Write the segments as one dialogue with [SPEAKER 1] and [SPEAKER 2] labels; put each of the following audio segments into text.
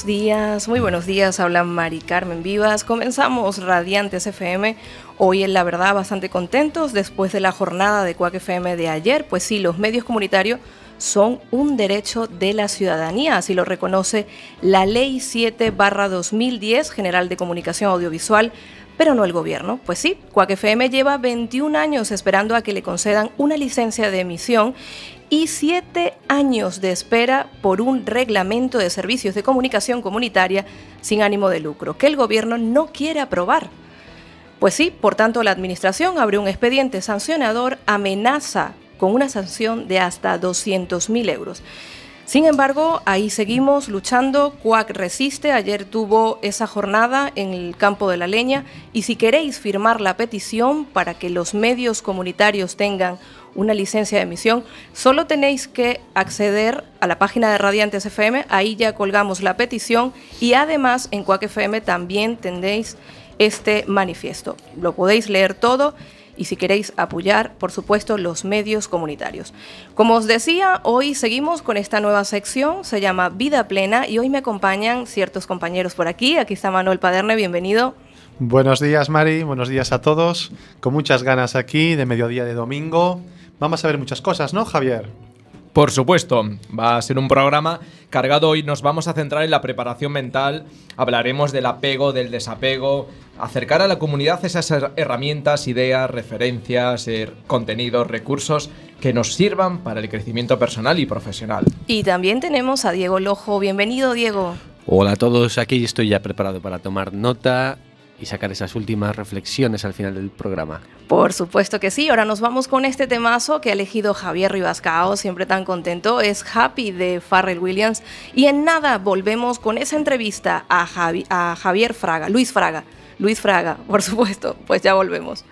[SPEAKER 1] Buenos días, muy buenos días, habla Mari Carmen Vivas. Comenzamos Radiantes FM. Hoy en la verdad bastante contentos después de la jornada de Cuac FM de ayer, pues sí, los medios comunitarios son un derecho de la ciudadanía, así lo reconoce la Ley 7 2010 General de Comunicación Audiovisual, pero no el gobierno. Pues sí, Cuac FM lleva 21 años esperando a que le concedan una licencia de emisión y siete años de espera por un reglamento de servicios de comunicación comunitaria sin ánimo de lucro, que el gobierno no quiere aprobar. Pues sí, por tanto, la Administración abre un expediente sancionador, amenaza con una sanción de hasta 200.000 euros. Sin embargo, ahí seguimos luchando. CUAC resiste. Ayer tuvo esa jornada en el campo de la leña. Y si queréis firmar la petición para que los medios comunitarios tengan una licencia de emisión, solo tenéis que acceder a la página de Radiantes FM, ahí ya colgamos la petición y además en Cuac FM también tendréis este manifiesto. Lo podéis leer todo y si queréis apoyar, por supuesto, los medios comunitarios. Como os decía, hoy seguimos con esta nueva sección, se llama Vida Plena y hoy me acompañan ciertos compañeros por aquí. Aquí está Manuel Paderne, bienvenido.
[SPEAKER 2] Buenos días, Mari, buenos días a todos. Con muchas ganas aquí de mediodía de domingo. Vamos a ver muchas cosas, ¿no, Javier?
[SPEAKER 3] Por supuesto, va a ser un programa cargado hoy. Nos vamos a centrar en la preparación mental. Hablaremos del apego, del desapego, acercar a la comunidad esas herramientas, ideas, referencias, er, contenidos, recursos que nos sirvan para el crecimiento personal y profesional.
[SPEAKER 1] Y también tenemos a Diego Lojo. Bienvenido, Diego.
[SPEAKER 4] Hola a todos, aquí estoy ya preparado para tomar nota y sacar esas últimas reflexiones al final del programa.
[SPEAKER 1] Por supuesto que sí. Ahora nos vamos con este temazo que ha elegido Javier Ribascao, siempre tan contento. Es Happy de Farrell Williams. Y en nada volvemos con esa entrevista a, a Javier Fraga, Luis Fraga. Luis Fraga, por supuesto. Pues ya volvemos.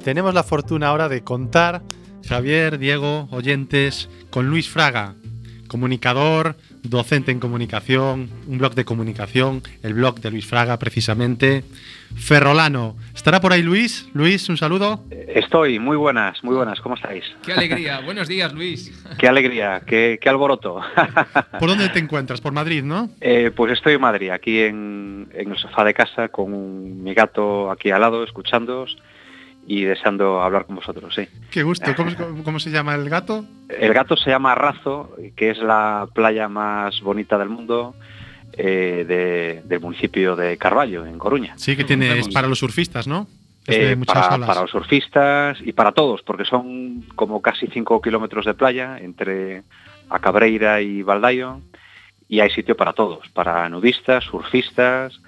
[SPEAKER 2] Tenemos la fortuna ahora de contar, Javier, Diego, oyentes, con Luis Fraga, comunicador, docente en comunicación, un blog de comunicación, el blog de Luis Fraga precisamente. Ferrolano, ¿estará por ahí Luis? Luis, un saludo.
[SPEAKER 5] Estoy, muy buenas, muy buenas, ¿cómo estáis?
[SPEAKER 3] Qué alegría, buenos días Luis.
[SPEAKER 5] Qué alegría, qué, alboroto.
[SPEAKER 2] ¿Por dónde te encuentras? Por Madrid, ¿no?
[SPEAKER 5] Eh, pues estoy en Madrid, aquí en, el sofá de casa con mi gato aquí al lado, escuchándoos y deseando hablar con vosotros, sí.
[SPEAKER 2] Qué gusto. ¿Cómo, se llama el gato?
[SPEAKER 5] El gato se llama Razo, que es la playa más bonita del mundo. Eh, del municipio de Carballo, en Coruña.
[SPEAKER 2] Sí, que tiene es para los surfistas, ¿no?
[SPEAKER 5] Eh, para, para, los surfistas y para todos, porque son como casi 5 kilómetros de playa entre Acabreira y Baldayo y hay sitio para todos, para nudistas, surfistas,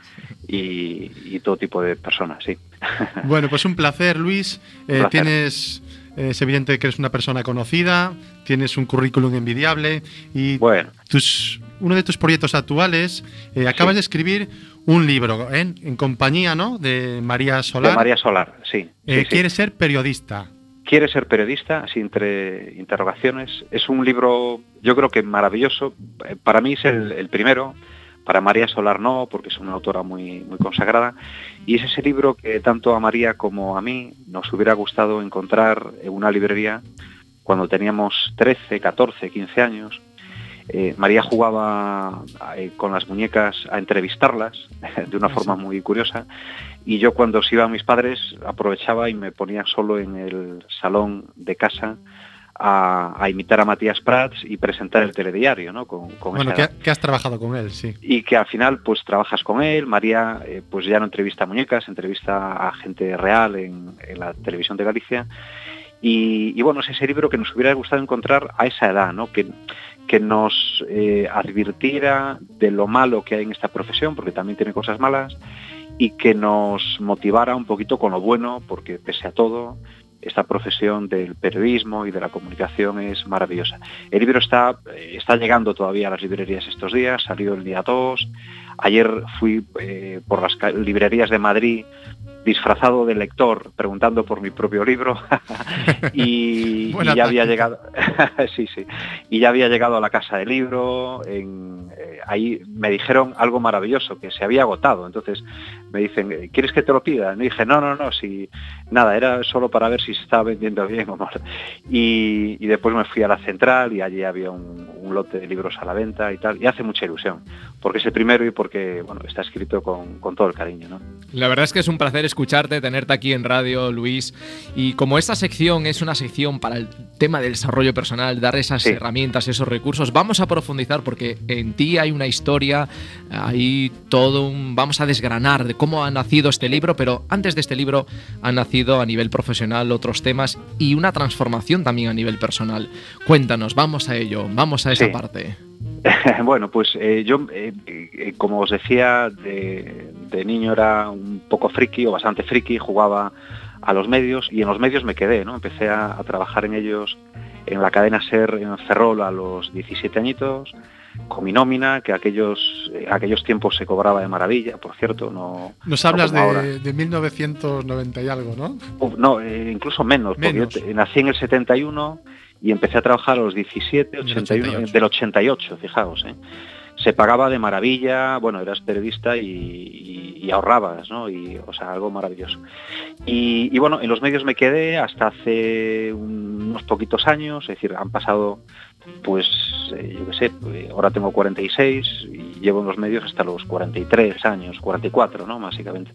[SPEAKER 5] y, todo tipo de personas, sí.
[SPEAKER 2] Bueno, pues un placer, Luis. Eh, tienes, eh, es evidente que eres una persona conocida, tienes un currículum envidiable y
[SPEAKER 5] bueno.
[SPEAKER 2] tus, uno de tus proyectos actuales, eh, acabas de escribir un libro en compañía ¿no? de María Solar.
[SPEAKER 5] De María Solar, sí.
[SPEAKER 2] Quieres ser periodista.
[SPEAKER 5] Quiere ser periodista, así entre interrogaciones. Es un libro, yo creo que maravilloso. Para mí es el primero para María Solar no, porque es una autora muy, muy consagrada. Y es ese libro que tanto a María como a mí nos hubiera gustado encontrar en una librería cuando teníamos 13, 14, 15 años. Eh, María jugaba eh, con las muñecas a entrevistarlas de una forma muy curiosa y yo cuando se iban mis padres aprovechaba y me ponía solo en el salón de casa a, imitar a Matías Prats y presentar el telediario, ¿no? Con,
[SPEAKER 2] bueno, que, has trabajado con él, sí.
[SPEAKER 5] Y que al final, pues trabajas con él. María, eh, pues ya no entrevista a muñecas, entrevista a gente real en, la televisión de Galicia. Y, bueno, es ese libro que nos hubiera gustado encontrar a esa edad, ¿no? Que, que nos eh, advirtiera de lo malo que hay en esta profesión, porque también tiene cosas malas, y que nos motivara un poquito con lo bueno, porque pese a todo, esta profesión del periodismo y de la comunicación es maravillosa. El libro está, eh, está llegando todavía a las librerías estos días, salió el día 2. Ayer fui eh, por las librerías de Madrid disfrazado de lector, preguntando por mi propio libro y, ya había llegado, sí, sí, y ya había llegado a la casa del libro. En, eh, ahí me dijeron algo maravilloso que se había agotado. Entonces me dicen, ¿quieres que te lo pida? Y dije, no, no, no, si nada, era solo para ver si se estaba vendiendo bien o mal. Y, después me fui a la central y allí había un, lote de libros a la venta y tal. Y hace mucha ilusión, porque es el primero y porque bueno, está escrito con, todo el cariño. ¿no?
[SPEAKER 3] La verdad es que es un placer escucharte, tenerte aquí en radio, Luis. Y como esta sección es una sección para el tema del desarrollo personal, dar esas herramientas, esos recursos, vamos a profundizar porque en ti hay una historia, hay todo un... Vamos a desgranar de cómo ha nacido este libro, pero antes de este libro ha nacido a nivel profesional otros temas y una transformación también a nivel personal. Cuéntanos, vamos a ello, vamos a esa parte.
[SPEAKER 5] bueno, pues eh, yo, eh, eh, como os decía, de, niño era un poco friki o bastante friki, jugaba a los medios y en los medios me quedé, ¿no? Empecé a, trabajar en ellos en la cadena SER en Ferrol a los 17 añitos, con mi nómina, que aquellos, aquellos tiempos se cobraba de maravilla, por cierto. No,
[SPEAKER 2] Nos hablas de, de, 1990 y algo, ¿no?
[SPEAKER 5] no, incluso menos, porque yo nací en el 71 y empecé a trabajar a los 17, 81, del 88, fijaos. ¿eh? Se pagaba de maravilla, bueno, eras periodista y, ahorrabas, ¿no? Y, o sea, algo maravilloso. Y, bueno, en los medios me quedé hasta hace unos poquitos años, es decir, han pasado, pues, eh, yo qué sé, pues, ahora tengo 46 y llevo en los medios hasta los 43 años, 44, ¿no? Básicamente.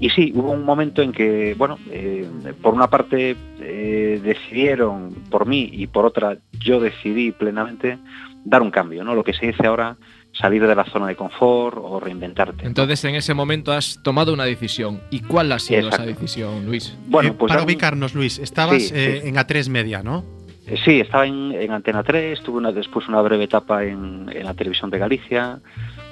[SPEAKER 5] Y sí, hubo un momento en que, bueno, eh, por una parte decidieron por mí y por otra yo decidí plenamente dar un cambio, ¿no? Lo que se dice ahora, salir de la zona de confort o reinventarte.
[SPEAKER 3] Entonces, en ese momento has tomado una decisión. ¿Y cuál ha sido esa decisión, Luis?
[SPEAKER 2] Bueno, eh, pues para ubicarnos, Luis, estabas eh, en A3 Media, ¿no?
[SPEAKER 5] Eh, sí, estaba en, Antena 3, tuve una, después una breve etapa en, la televisión de Galicia,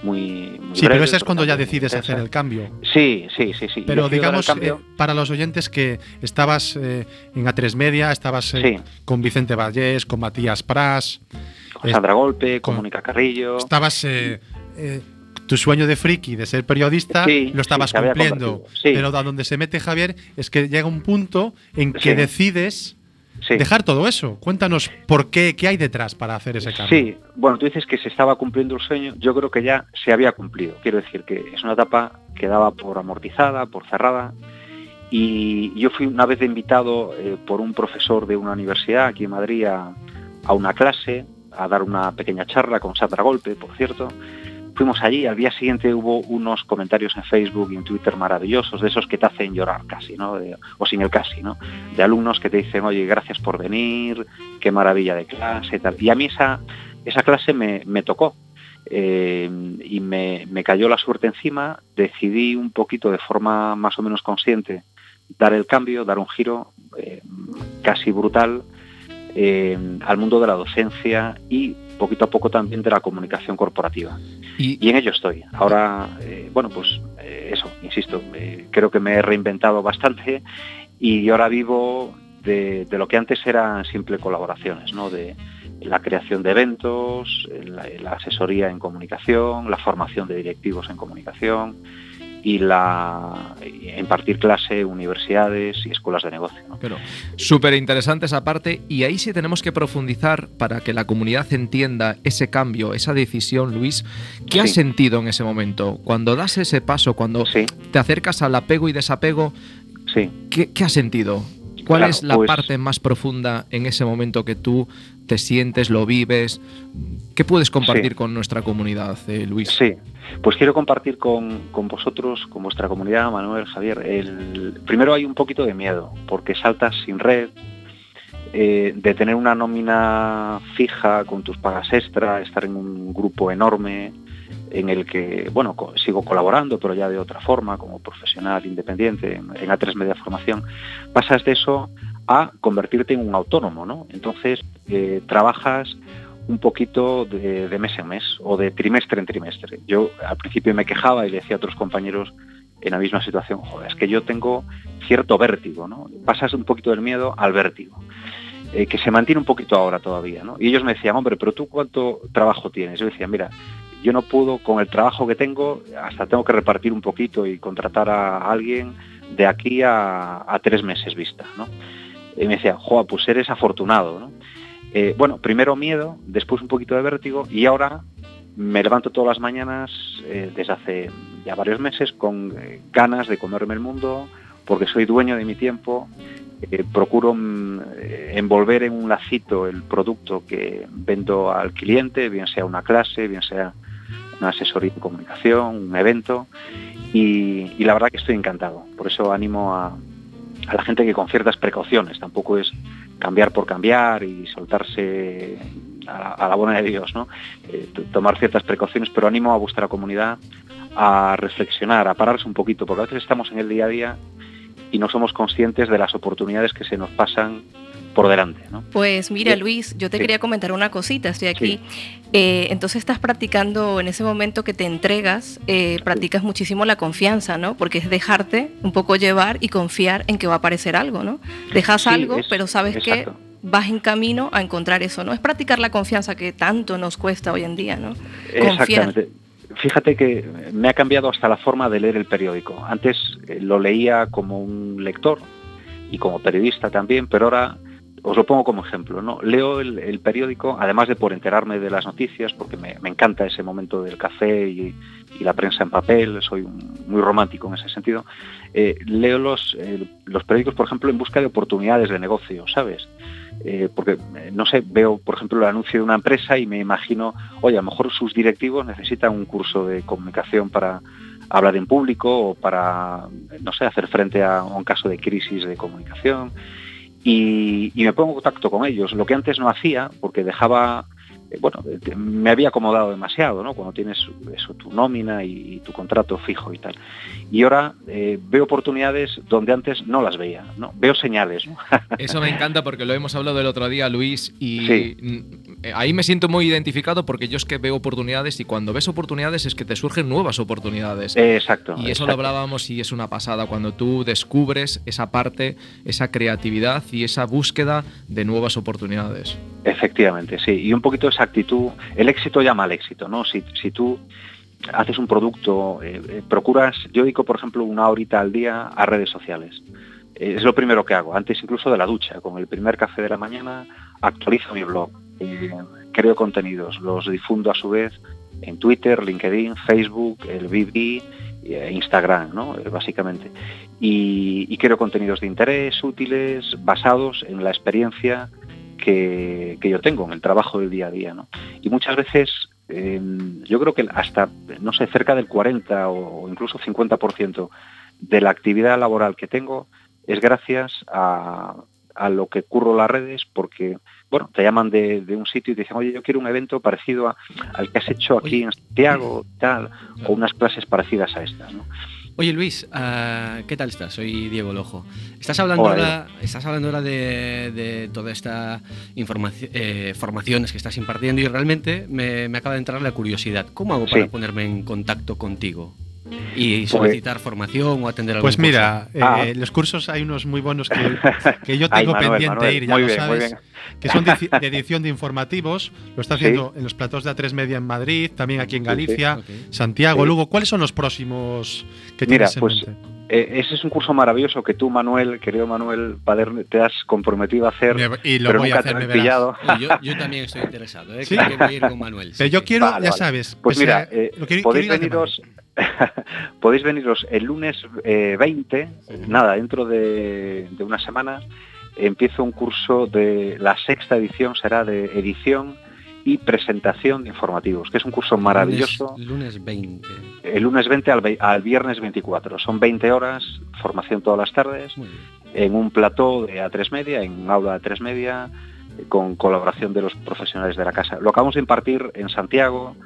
[SPEAKER 5] muy,
[SPEAKER 2] Sí, pero ese es cuando ya decides hacer el cambio.
[SPEAKER 5] Sí, sí, sí, sí.
[SPEAKER 2] Pero digamos, para los oyentes que estabas en A3 Media, estabas con Vicente Vallés, con Matías Pras,
[SPEAKER 5] Sandra Golpe, con, Mónica Carrillo.
[SPEAKER 2] Estabas. Eh, eh, tu sueño de friki, de ser periodista, lo estabas cumpliendo. Pero a donde se mete Javier es que llega un punto en que decides dejar todo eso. Cuéntanos por qué, qué hay detrás para hacer ese cambio.
[SPEAKER 5] Sí, bueno, tú dices que se estaba cumpliendo el sueño, yo creo que ya se había cumplido. Quiero decir que es una etapa que daba por amortizada, por cerrada. Y yo fui una vez invitado eh, por un profesor de una universidad aquí en Madrid a, a una clase a dar una pequeña charla con Sandra Golpe, por cierto. Fuimos allí, al día siguiente hubo unos comentarios en Facebook y en Twitter maravillosos, de esos que te hacen llorar casi, ¿no? o sin el casi, ¿no? De alumnos que te dicen, oye, gracias por venir, qué maravilla de clase, y tal. Y a mí esa, esa clase me, tocó, eh, y me, cayó la suerte encima, decidí un poquito de forma más o menos consciente dar el cambio, dar un giro eh, casi brutal eh, al mundo de la docencia y poquito a poco también de la comunicación corporativa. Y, en ello estoy. Ahora, eh, bueno, pues eh, eso, insisto, creo que me he reinventado bastante y ahora vivo de, lo que antes eran simple colaboraciones, ¿no? De la creación de eventos, la asesoría en comunicación, la formación de directivos en comunicación, y la impartir clase, universidades y escuelas de negocio.
[SPEAKER 3] Pero súper interesante esa parte y ahí sí tenemos que profundizar para que la comunidad entienda ese cambio, esa decisión, Luis. ¿Qué has sentido en ese momento? Cuando das ese paso, cuando te acercas al apego y desapego,
[SPEAKER 5] sí.
[SPEAKER 3] ¿qué, has sentido? ¿Cuál es la pues parte más profunda en ese momento que tú te sientes, lo vives? ¿Qué puedes compartir con nuestra comunidad, eh, Luis?
[SPEAKER 5] Sí, pues quiero compartir con, vosotros, con vuestra comunidad, Manuel, Javier. El, primero hay un poquito de miedo, porque saltas sin red, eh, de tener una nómina fija con tus pagas extra, estar en un grupo enorme en el que, bueno, sigo colaborando, pero ya de otra forma, como profesional independiente en, A3 Media Formación, pasas de eso a convertirte en un autónomo, ¿no? Entonces, eh, trabajas un poquito de, mes en mes o de trimestre en trimestre. Yo al principio me quejaba y le decía a otros compañeros en la misma situación, joder, es que yo tengo cierto vértigo, ¿no? Pasas un poquito del miedo al vértigo, eh, que se mantiene un poquito ahora todavía, ¿no? Y ellos me decían, hombre, pero tú cuánto trabajo tienes? Yo decía, mira, yo no puedo, con el trabajo que tengo, hasta tengo que repartir un poquito y contratar a alguien de aquí a, tres meses vista, ¿no? Y me decía, joder, pues eres afortunado, ¿no? Eh, bueno, primero miedo, después un poquito de vértigo y ahora me levanto todas las mañanas eh, desde hace ya varios meses con eh, ganas de comerme el mundo porque soy dueño de mi tiempo, procuro mm, envolver en un lacito el producto que vendo al cliente, bien sea una clase, bien sea una asesoría de comunicación, un evento y, la verdad que estoy encantado. Por eso animo a, la gente que con ciertas precauciones, tampoco es cambiar por cambiar y soltarse a la, buena de Dios, ¿no? Eh, tomar ciertas precauciones, pero animo a vuestra comunidad a reflexionar, a pararse un poquito, porque a veces estamos en el día a día y no somos conscientes de las oportunidades que se nos pasan por delante. ¿no?
[SPEAKER 1] Pues mira, Luis, yo te quería comentar una cosita, estoy aquí. Eh, entonces estás practicando en ese momento que te entregas, eh, practicas muchísimo la confianza, ¿no? Porque es dejarte un poco llevar y confiar en que va a aparecer algo, ¿no? Dejas algo, pero sabes que vas en camino a encontrar eso, ¿no? Es practicar la confianza que tanto nos cuesta hoy en día, ¿no?
[SPEAKER 5] Exactamente. Fíjate que me ha cambiado hasta la forma de leer el periódico. Antes eh, lo leía como un lector y como periodista también, pero ahora os lo pongo como ejemplo, ¿no? Leo el, periódico, además de por enterarme de las noticias, porque me, encanta ese momento del café y, la prensa en papel, soy muy romántico en ese sentido, eh, leo los, los periódicos, por ejemplo, en busca de oportunidades de negocio, ¿sabes? Eh, porque, eh, no sé, veo, por ejemplo, el anuncio de una empresa y me imagino, oye, a lo mejor sus directivos necesitan un curso de comunicación para hablar en público o para, no sé, hacer frente a un caso de crisis de comunicación y, me pongo en contacto con ellos, lo que antes no hacía, porque dejaba, eh, bueno, me había acomodado demasiado, ¿no? Cuando tienes eso, tu nómina y, tu contrato fijo y tal. Y ahora eh, veo oportunidades donde antes no las veía, ¿no? Veo señales,
[SPEAKER 3] Eso me encanta porque lo hemos hablado el otro día, Luis, y ahí me siento muy identificado porque yo es que veo oportunidades y cuando ves oportunidades es que te surgen nuevas oportunidades.
[SPEAKER 5] exacto.
[SPEAKER 3] Y eso lo hablábamos y es una pasada, cuando tú descubres esa parte, esa creatividad y esa búsqueda de nuevas oportunidades.
[SPEAKER 5] Efectivamente, sí. Y un poquito esa actitud, el éxito llama al éxito, ¿no? Si, tú haces un producto, eh, eh, procuras, yo dedico por ejemplo una horita al día a redes sociales. es lo primero que hago, antes incluso de la ducha, con el primer café de la mañana actualizo mi blog eh, creo contenidos, los difundo a su vez en Twitter, LinkedIn, Facebook, el BB, e Instagram, ¿no? Eh, básicamente. Y, creo contenidos de interés, útiles, basados en la experiencia que, yo tengo, en el trabajo del día a día. Y muchas veces em, yo creo que hasta, no sé, cerca del 40 o incluso 50% de la actividad laboral que tengo es gracias a lo que curro las redes porque bueno, te llaman de, un sitio y te dicen, oye, yo quiero un evento parecido al que has hecho aquí en Santiago, tal, o unas clases parecidas a estas, ¿no?
[SPEAKER 4] Oye Luis, ah, ¿qué tal estás? Soy Diego Lojo. Estás hablando ahora, estás hablando ahora de, toda esta información, eh, formaciones que estás impartiendo y realmente me, acaba de entrar la curiosidad. ¿Cómo hago para ponerme en contacto contigo? Y pues- solicitar formación o atender algún
[SPEAKER 2] Pues mira, eh, ah. los cursos hay unos muy buenos que, yo tengo pendiente ir, ya lo sabes, que son de, edición de informativos. Lo está haciendo en los platos de A3 Media en Madrid, también aquí en Galicia, Santiago, Lugo. ¿Cuáles son los próximos que tienes en pues, mente?
[SPEAKER 5] Eh, ese es un curso maravilloso que tú, Manuel, querido Manuel Pader, te has comprometido a hacer,
[SPEAKER 2] y lo voy a hacer,
[SPEAKER 4] pillado. Yo, también estoy interesado, ¿eh? ¿Sí? que voy a ir con Manuel.
[SPEAKER 2] Pero yo quiero, ya sabes,
[SPEAKER 5] pues mira, eh, podéis veniros podéis veniros el lunes 20, eh, nada, dentro de, una semana, empiezo un curso de la sexta edición, será de edición y presentación de informativos, que es un curso maravilloso.
[SPEAKER 4] El lunes 20.
[SPEAKER 5] El lunes 20 al, viernes 24. Son 20 horas, formación todas las tardes, en un plató de A3 Media, en un aula de A3 Media, con colaboración de los profesionales de la casa. Lo acabamos de impartir en Santiago,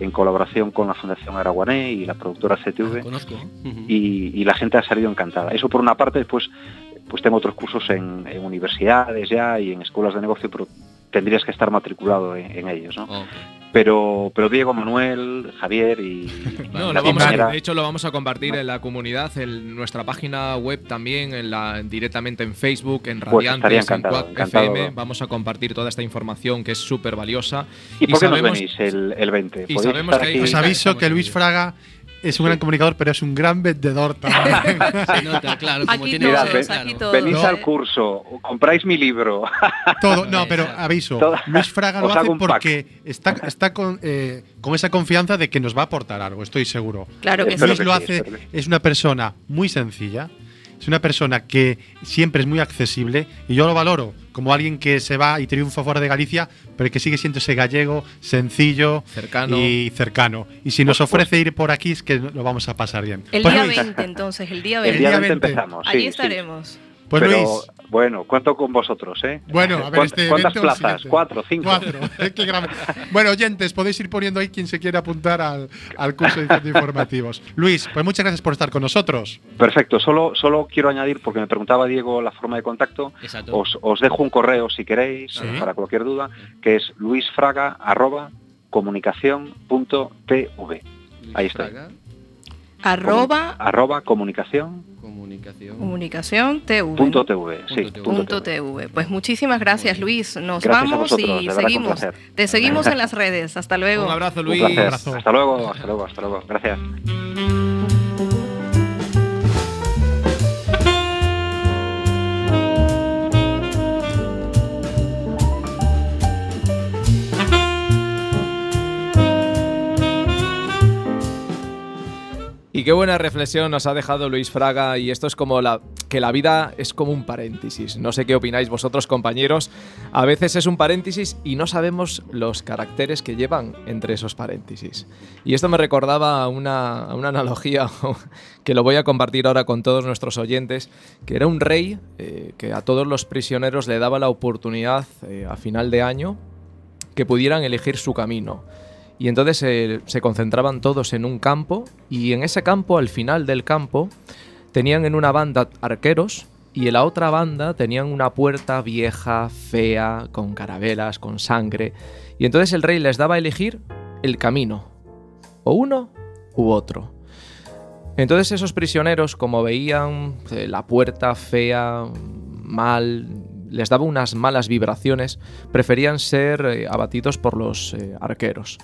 [SPEAKER 5] en colaboración con la Fundación Araguané y la productora CTV.
[SPEAKER 4] Ah,
[SPEAKER 5] y, la gente ha salido encantada. Eso por una parte, después pues tengo otros cursos en, universidades ya y en escuelas de negocio, pero tendrías que estar matriculado en, ellos. ¿no? Pero, pero Diego, Manuel, Javier y...
[SPEAKER 3] No, de hecho lo vamos a compartir en la comunidad, en nuestra página web también, en la, directamente en Facebook, en pues Radiantes, en FM. Vamos a compartir toda esta información que es súper valiosa.
[SPEAKER 5] ¿Y, por qué sabemos, venís el, el 20?
[SPEAKER 3] Y sabemos que
[SPEAKER 2] Os aviso que Luis Fraga es un gran comunicador, pero es un gran vendedor también.
[SPEAKER 4] Se nota, claro.
[SPEAKER 1] Como aquí, tiene todos, aquí
[SPEAKER 5] Venís al curso, compráis mi libro.
[SPEAKER 2] Todo, no, pero aviso. Luis Fraga lo hace porque está, está con, eh, con, esa confianza de que nos va a aportar algo, estoy seguro.
[SPEAKER 1] Claro que
[SPEAKER 2] Luis
[SPEAKER 1] sí.
[SPEAKER 2] lo hace, es una persona muy sencilla, es una persona que siempre es muy accesible y yo lo valoro como alguien que se va y triunfa fuera de Galicia, pero que sigue siendo ese gallego sencillo
[SPEAKER 3] cercano.
[SPEAKER 2] y cercano. Y si nos ofrece ir por aquí es que lo vamos a pasar bien.
[SPEAKER 1] El día 20 entonces, el día 20.
[SPEAKER 5] El día 20 empezamos.
[SPEAKER 1] Allí estaremos.
[SPEAKER 2] Pues Luis,
[SPEAKER 5] bueno, cuento con vosotros, ¿eh?
[SPEAKER 2] Bueno, a ver, este
[SPEAKER 5] ¿Cuántas plazas? ¿Cuatro, cinco?
[SPEAKER 2] Cuatro. bueno, oyentes, podéis ir poniendo ahí quien se quiera apuntar al, curso de informativos. Luis, pues muchas gracias por estar con nosotros.
[SPEAKER 5] Perfecto, solo, solo quiero añadir, porque me preguntaba Diego la forma de contacto, os, os, dejo un correo si queréis, para cualquier duda, que es luisfraga.comunicación.tv. Ahí está.
[SPEAKER 1] Arroba,
[SPEAKER 5] arroba comunicación
[SPEAKER 4] Comunicación.
[SPEAKER 1] Comunicación TV.
[SPEAKER 5] Punto TV, sí.
[SPEAKER 1] Punto TV. Pues muchísimas gracias, Luis. Nos vamos y seguimos. Te seguimos en las redes. Hasta luego.
[SPEAKER 3] Un abrazo, Luis.
[SPEAKER 5] Hasta luego, hasta luego, hasta luego. Gracias.
[SPEAKER 3] Y qué buena reflexión nos ha dejado Luis Fraga y esto es como la que la vida es como un paréntesis. No sé qué opináis vosotros compañeros. A veces es un paréntesis y no sabemos los caracteres que llevan entre esos paréntesis. Y esto me recordaba una, una analogía que lo voy a compartir ahora con todos nuestros oyentes, que era un rey eh, que a todos los prisioneros le daba la oportunidad eh, a final de año que pudieran elegir su camino. Y entonces se concentraban todos en un campo y en ese campo, al final del campo, tenían en una banda arqueros y en la otra banda tenían una puerta vieja, fea, con carabelas, con sangre. Y entonces el rey les daba a elegir el camino, o uno u otro. Entonces esos prisioneros, como veían eh, la puerta fea, mal, les daba unas malas vibraciones, preferían ser eh, abatidos por los eh, arqueros.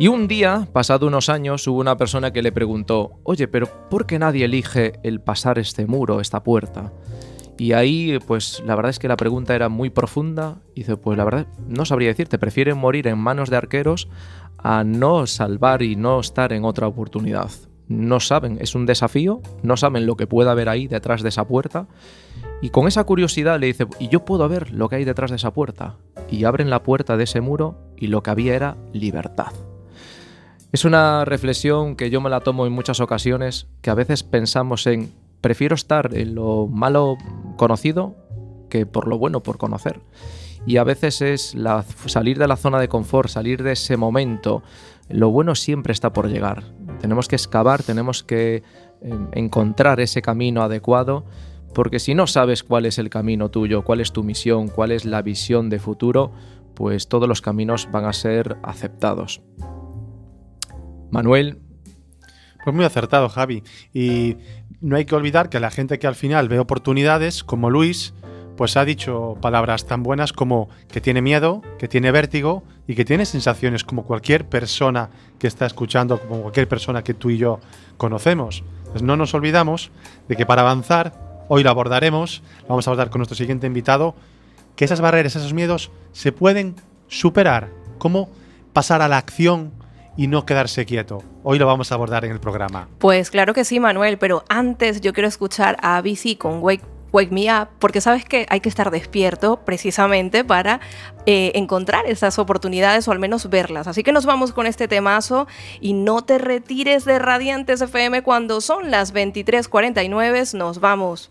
[SPEAKER 3] Y un día, pasado unos años, hubo una persona que le preguntó, oye, pero ¿por qué nadie elige el pasar este muro, esta puerta? Y ahí, pues la verdad es que la pregunta era muy profunda. Y dice, pues la verdad, no sabría decirte, prefieren morir en manos de arqueros a no salvar y no estar en otra oportunidad. No saben, es un desafío, no saben lo que pueda haber ahí detrás de esa puerta. Y con esa curiosidad le dice, ¿y yo puedo ver lo que hay detrás de esa puerta? Y abren la puerta de ese muro y lo que había era libertad. Es una reflexión que yo me la tomo en muchas ocasiones, que a veces pensamos en, prefiero estar en lo malo conocido que por lo bueno por conocer. Y a veces es salir de la zona de confort, salir de ese momento. Lo bueno siempre está por llegar. Tenemos que excavar, tenemos que em, encontrar ese camino adecuado, porque si no sabes cuál es el camino tuyo, cuál es tu misión, cuál es la visión de futuro, pues todos los caminos van a ser aceptados. Manuel.
[SPEAKER 2] Pues muy acertado, Javi. Y no hay que olvidar que la gente que al final ve oportunidades, como Luis, pues ha dicho palabras tan buenas como que tiene miedo, que tiene vértigo y que tiene sensaciones como cualquier persona que está escuchando, como cualquier persona que tú y yo conocemos. Pues no nos olvidamos de que para avanzar, hoy lo abordaremos, lo vamos a abordar con nuestro siguiente invitado, que esas barreras, esos miedos se pueden superar. ¿Cómo pasar a la acción y no quedarse quieto. Hoy lo vamos a abordar en el programa.
[SPEAKER 6] Pues claro que sí, Manuel, pero antes yo quiero escuchar a ABC con Wake Wake Me Up, porque sabes que hay que estar despierto precisamente para eh, encontrar esas oportunidades o al menos verlas. Así que nos vamos con este temazo y no te retires de Radiantes FM cuando son las 23:49. Nos vamos.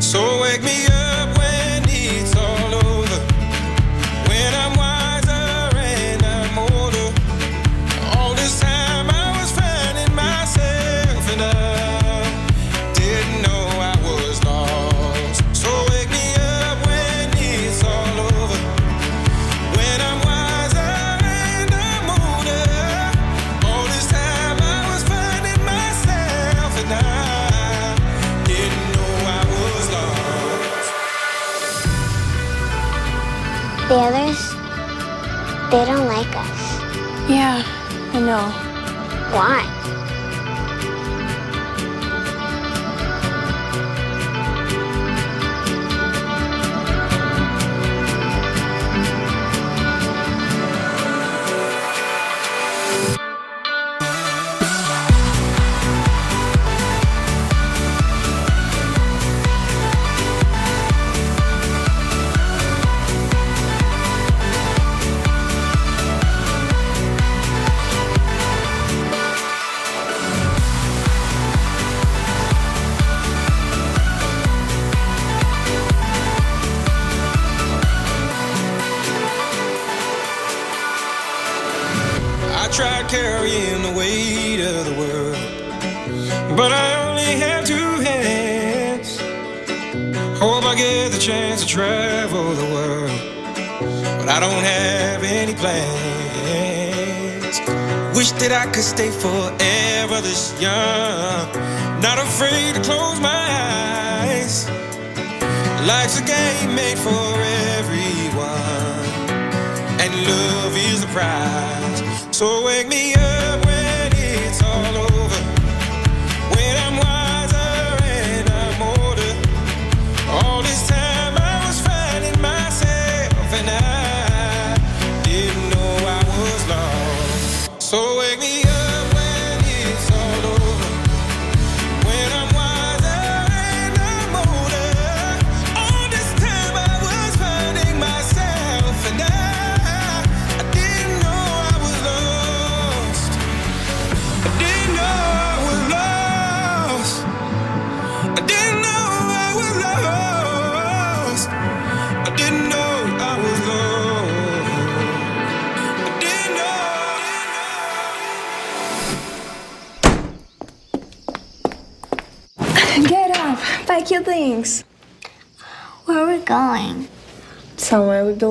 [SPEAKER 6] So wake me up
[SPEAKER 7] The others, they don't like us.
[SPEAKER 8] Yeah, I know.
[SPEAKER 7] Why?
[SPEAKER 6] stay for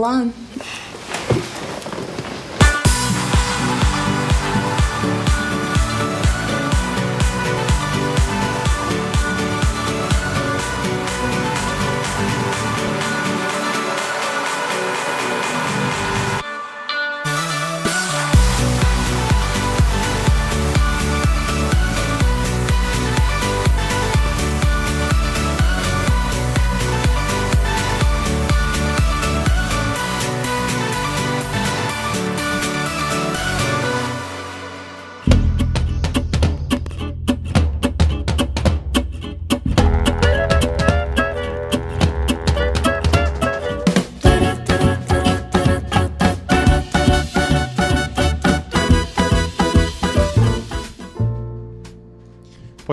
[SPEAKER 8] alone.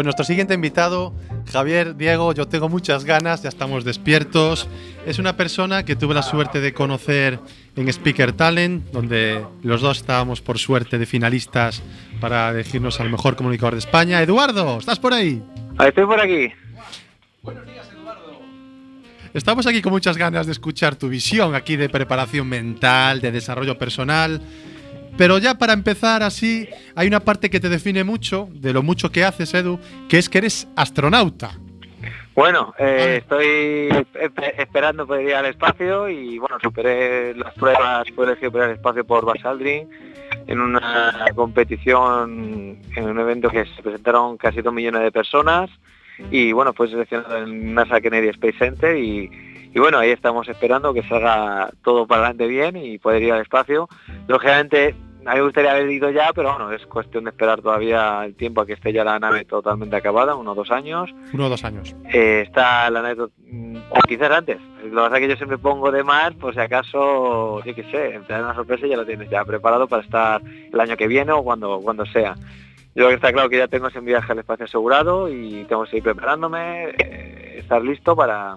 [SPEAKER 2] Pues nuestro siguiente invitado, Javier Diego, yo tengo muchas ganas, ya estamos despiertos. Es una persona que tuve la suerte de conocer en Speaker Talent, donde los dos estábamos por suerte de finalistas para elegirnos al mejor comunicador de España. Eduardo, ¿estás por ahí?
[SPEAKER 9] Estoy por aquí.
[SPEAKER 2] Estamos aquí con muchas ganas de escuchar tu visión aquí de preparación mental, de desarrollo personal. Pero ya para empezar así, hay una parte que te define mucho, de lo mucho que haces, Edu, que es que eres astronauta.
[SPEAKER 9] Bueno, eh, estoy espe- esperando poder ir al espacio y bueno, superé las pruebas, elegido para el espacio por Buzz Aldrin en una competición, en un evento que se presentaron casi dos millones de personas y bueno, fue seleccionado en NASA Kennedy Space Center y, y bueno, ahí estamos esperando que salga todo para adelante bien y poder ir al espacio. Lógicamente, a mí me gustaría haber ido ya, pero bueno, es cuestión de esperar todavía el tiempo a que esté ya la nave totalmente acabada, unos dos años.
[SPEAKER 2] Uno o dos años.
[SPEAKER 9] Eh, está la nave, mm, o quizás antes. Lo que pasa es que yo siempre pongo de más, por si acaso, yo qué sé, te dan una sorpresa y ya lo tienes ya preparado para estar el año que viene o cuando, cuando sea. Yo creo que está claro que ya tengo ese viaje al espacio asegurado y tengo que seguir preparándome, eh, estar listo para,